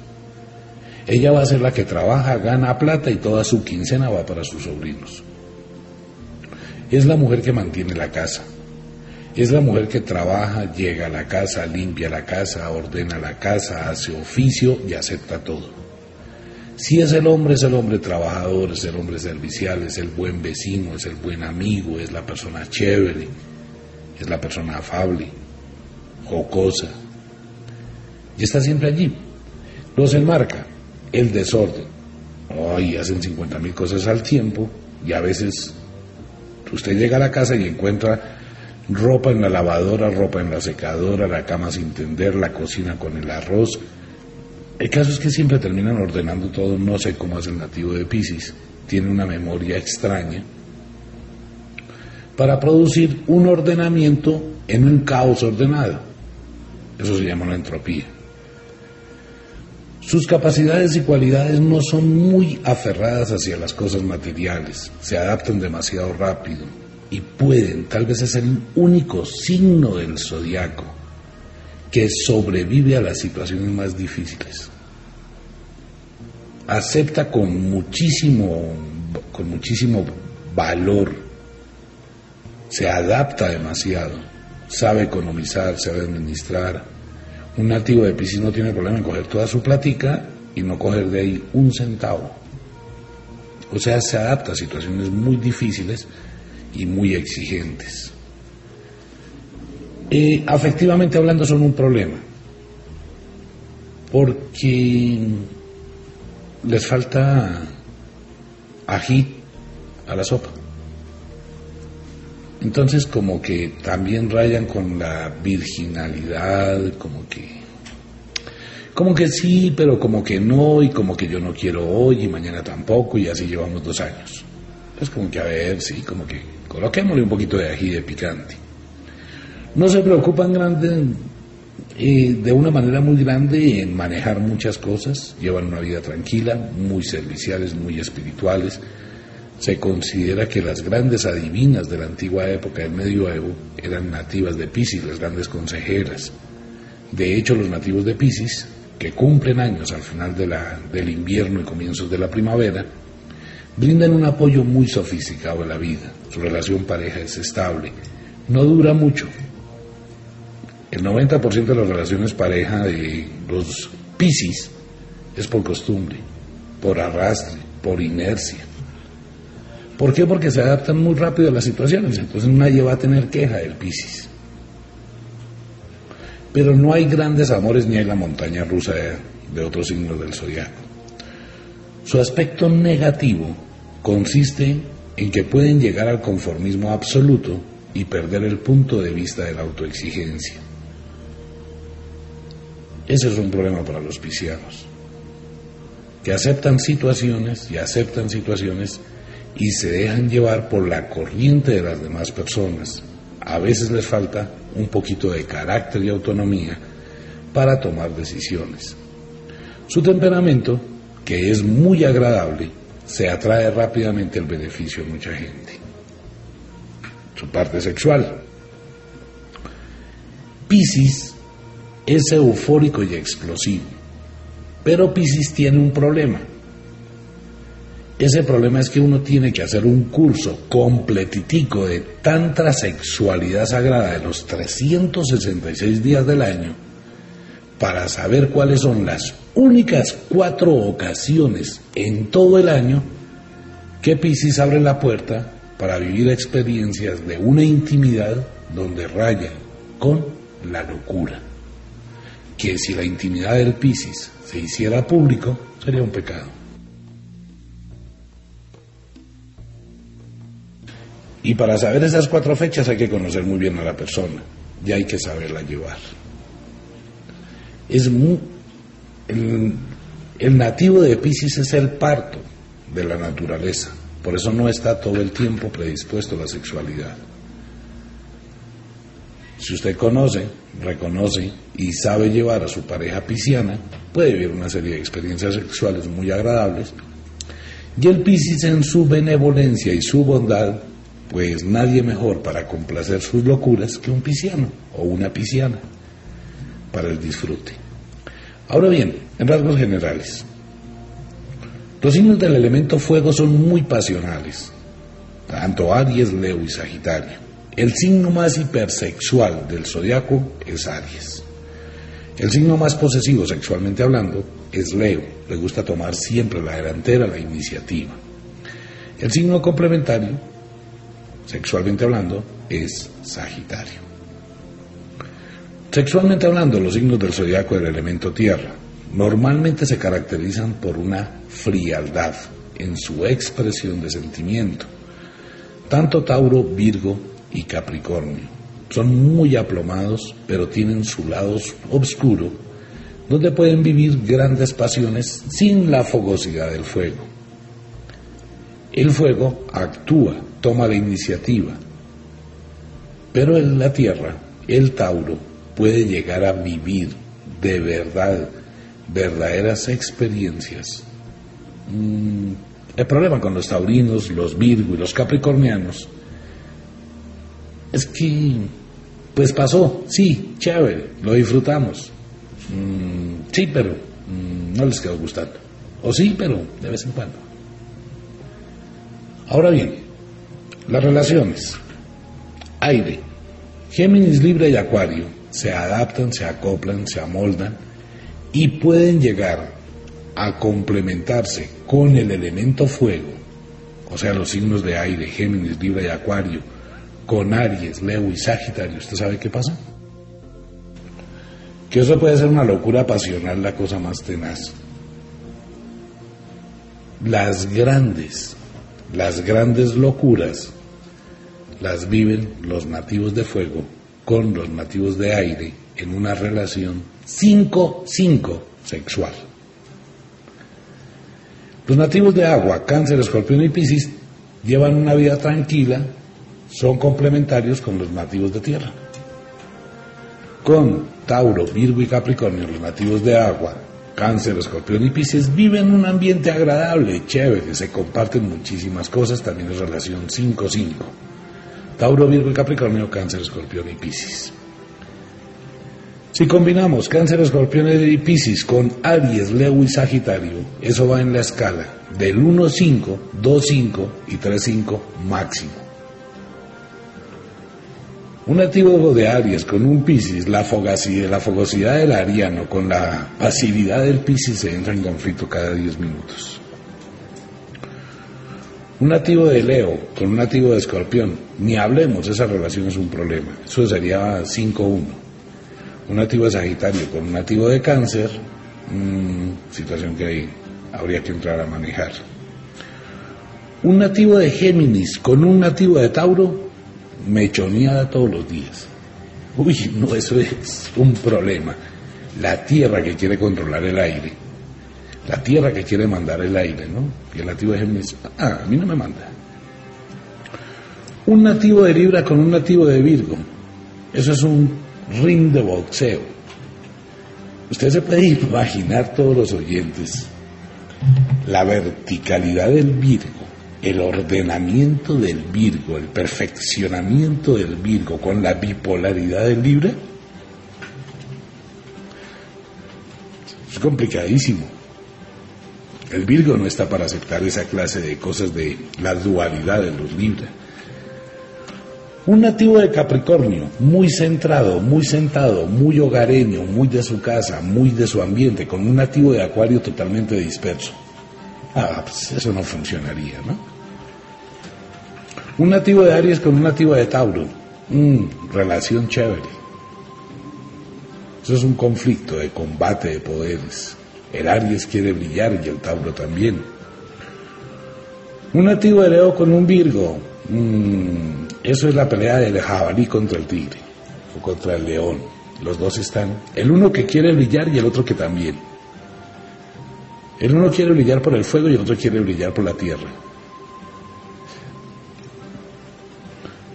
Ella va a ser la que trabaja, gana plata y toda su quincena va para sus sobrinos. Es la mujer que mantiene la casa. Es la mujer que trabaja, llega a la casa, limpia la casa, ordena la casa, hace oficio y acepta todo. Si es el hombre, es el hombre trabajador, es el hombre servicial, es el buen vecino, es el buen amigo, es la persona chévere, es la persona afable, jocosa. Y está siempre allí. Los enmarca el desorden. Ay, hacen 50 mil cosas al tiempo y a veces usted llega a la casa y encuentra ropa en la lavadora, ropa en la secadora, la cama sin tender, la cocina con el arroz, el caso es que siempre terminan ordenando todo, no sé cómo es el nativo de Pisces, tiene una memoria extraña, para producir un ordenamiento en un caos ordenado. Eso se llama la entropía. Sus capacidades y cualidades no son muy aferradas hacia las cosas materiales, se adaptan demasiado rápido y pueden, tal vez es el único signo del zodiaco, que sobrevive a las situaciones más difíciles. acepta con muchísimo, con muchísimo valor, se adapta demasiado, sabe economizar, sabe administrar. Un nativo de Piscis no tiene problema en coger toda su platica y no coger de ahí un centavo. O sea, se adapta a situaciones muy difíciles y muy exigentes. Eh, afectivamente hablando son un problema, porque les falta ají a la sopa. Entonces como que también rayan con la virginalidad, como que como que sí, pero como que no, y como que yo no quiero hoy y mañana tampoco, y así llevamos dos años. Es como que a ver, sí, como que coloquémosle un poquito de ají de picante. No se preocupan grande, eh, de una manera muy grande en manejar muchas cosas, llevan una vida tranquila, muy serviciales, muy espirituales. Se considera que las grandes adivinas de la antigua época del medioevo eran nativas de Pisces, las grandes consejeras. De hecho, los nativos de Pisces, que cumplen años al final del invierno y comienzos de la primavera, brindan un apoyo muy sofisticado a la vida. Su relación pareja es estable, no dura mucho, el 90% de las relaciones pareja de los piscis es por costumbre, por arrastre, por inercia. ¿Por qué? Porque se adaptan muy rápido a las situaciones, entonces nadie va a tener queja del piscis. Pero no hay grandes amores ni hay la montaña rusa de, de otros signos del zodiaco. Su aspecto negativo consiste en que pueden llegar al conformismo absoluto y perder el punto de vista de la autoexigencia. Ese es un problema para los piscianos, que aceptan situaciones y aceptan situaciones y se dejan llevar por la corriente de las demás personas. A veces les falta un poquito de carácter y autonomía para tomar decisiones. Su temperamento, que es muy agradable, se atrae rápidamente el beneficio de mucha gente. Su parte sexual. Piscis es eufórico y explosivo. Pero Piscis tiene un problema. Ese problema es que uno tiene que hacer un curso completitico de tanta sexualidad sagrada de los 366 días del año para saber cuáles son las únicas cuatro ocasiones en todo el año que Piscis abre la puerta para vivir experiencias de una intimidad donde rayan con la locura que si la intimidad del Piscis se hiciera público, sería un pecado. Y para saber esas cuatro fechas hay que conocer muy bien a la persona y hay que saberla llevar. Es el, el nativo de Piscis es el parto de la naturaleza, por eso no está todo el tiempo predispuesto a la sexualidad. Si usted conoce, reconoce y sabe llevar a su pareja pisciana, puede vivir una serie de experiencias sexuales muy agradables. Y el Piscis en su benevolencia y su bondad, pues nadie mejor para complacer sus locuras que un pisciano o una pisciana para el disfrute. Ahora bien, en rasgos generales, los signos del elemento fuego son muy pasionales, tanto Aries, Leo y Sagitario. El signo más hipersexual del zodiaco es Aries. El signo más posesivo sexualmente hablando es Leo. Le gusta tomar siempre la delantera, la iniciativa. El signo complementario, sexualmente hablando, es Sagitario. Sexualmente hablando, los signos del zodiaco del elemento tierra normalmente se caracterizan por una frialdad en su expresión de sentimiento. Tanto Tauro, Virgo y Capricornio. Son muy aplomados, pero tienen su lado oscuro, donde pueden vivir grandes pasiones sin la fogosidad del fuego. El fuego actúa, toma la iniciativa, pero en la tierra, el Tauro puede llegar a vivir de verdad verdaderas experiencias. Mm, el problema con los taurinos, los Virgo y los capricornianos es que, pues pasó, sí, chévere, lo disfrutamos. Mm, sí, pero mm, no les quedó gustando. O sí, pero de vez en cuando. Ahora bien, las relaciones. Aire. Géminis, Libra y Acuario se adaptan, se acoplan, se amoldan y pueden llegar a complementarse con el elemento fuego, o sea, los signos de aire, Géminis, Libra y Acuario, con Aries, Leo y Sagitario. ¿Usted sabe qué pasa? Que eso puede ser una locura pasional, la cosa más tenaz. Las grandes, las grandes locuras las viven los nativos de fuego con los nativos de aire en una relación 5-5 sexual. Los nativos de agua, cáncer, escorpión y piscis, llevan una vida tranquila, son complementarios con los nativos de tierra. Con Tauro, Virgo y Capricornio, los nativos de agua, Cáncer, Escorpión y Pisces viven un ambiente agradable, chévere, se comparten muchísimas cosas, también es relación 5-5. Tauro, Virgo y Capricornio, Cáncer, Escorpión y Piscis. Si combinamos Cáncer, Escorpión y Piscis con Aries, Leo y Sagitario, eso va en la escala del 1-5, 2-5 y 3-5 máximo. Un nativo de Aries con un Piscis, la fogosidad, la fogosidad del ariano con la pasividad del Piscis se entra en conflicto cada 10 minutos. Un nativo de Leo con un nativo de Escorpión, ni hablemos, esa relación es un problema. Eso sería 5-1. Un nativo de Sagitario con un nativo de Cáncer, mmm, situación que ahí habría que entrar a manejar. Un nativo de Géminis con un nativo de Tauro, mechoneada todos los días. Uy, no, eso es un problema. La tierra que quiere controlar el aire la tierra que quiere mandar el aire, ¿no? Y el nativo de Géminis, ah, a mí no me manda. Un nativo de Libra con un nativo de Virgo, eso es un ring de boxeo. Usted se puede imaginar todos los oyentes la verticalidad del Virgo, el ordenamiento del Virgo, el perfeccionamiento del Virgo con la bipolaridad del Libra. Es complicadísimo. El Virgo no está para aceptar esa clase de cosas de la dualidad de los Libra. Un nativo de Capricornio, muy centrado, muy sentado, muy hogareño, muy de su casa, muy de su ambiente, con un nativo de Acuario totalmente disperso. Ah, pues eso no funcionaría, ¿no? Un nativo de Aries con un nativo de Tauro. Mm, relación chévere. Eso es un conflicto de combate de poderes. El Aries quiere brillar y el Tauro también. Un nativo de Leo con un Virgo. Mm, eso es la pelea del jabalí contra el tigre o contra el león. Los dos están. El uno que quiere brillar y el otro que también. El uno quiere brillar por el fuego y el otro quiere brillar por la tierra.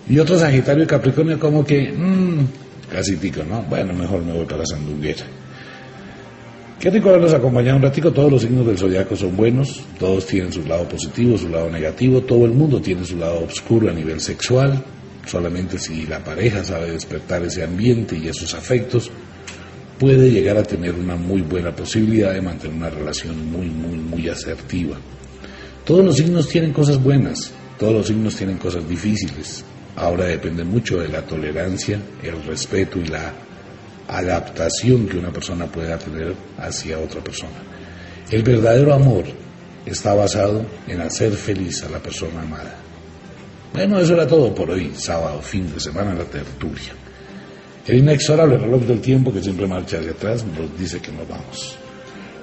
Y otro Sagitario y Capricornio como que, mmm, casi tico, ¿no? Bueno, mejor me voy para la sandunguera. Qué rico haberlos acompañado un ratico. Todos los signos del zodiaco son buenos, todos tienen su lado positivo, su lado negativo, todo el mundo tiene su lado oscuro a nivel sexual. Solamente si la pareja sabe despertar ese ambiente y esos afectos, puede llegar a tener una muy buena posibilidad de mantener una relación muy, muy, muy asertiva. Todos los signos tienen cosas buenas, todos los signos tienen cosas difíciles. Ahora depende mucho de la tolerancia, el respeto y la adaptación que una persona pueda tener hacia otra persona. El verdadero amor está basado en hacer feliz a la persona amada. Bueno, eso era todo por hoy, sábado, fin de semana, la tertulia. El inexorable reloj del tiempo que siempre marcha hacia atrás nos dice que nos vamos.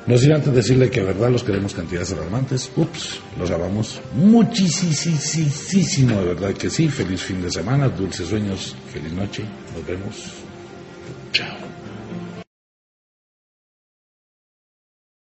No sin antes decirle que de verdad los queremos cantidades alarmantes. Ups, los amamos muchísimo, de verdad que sí. Feliz fin de semana, dulces sueños, feliz noche. Nos vemos. Chao.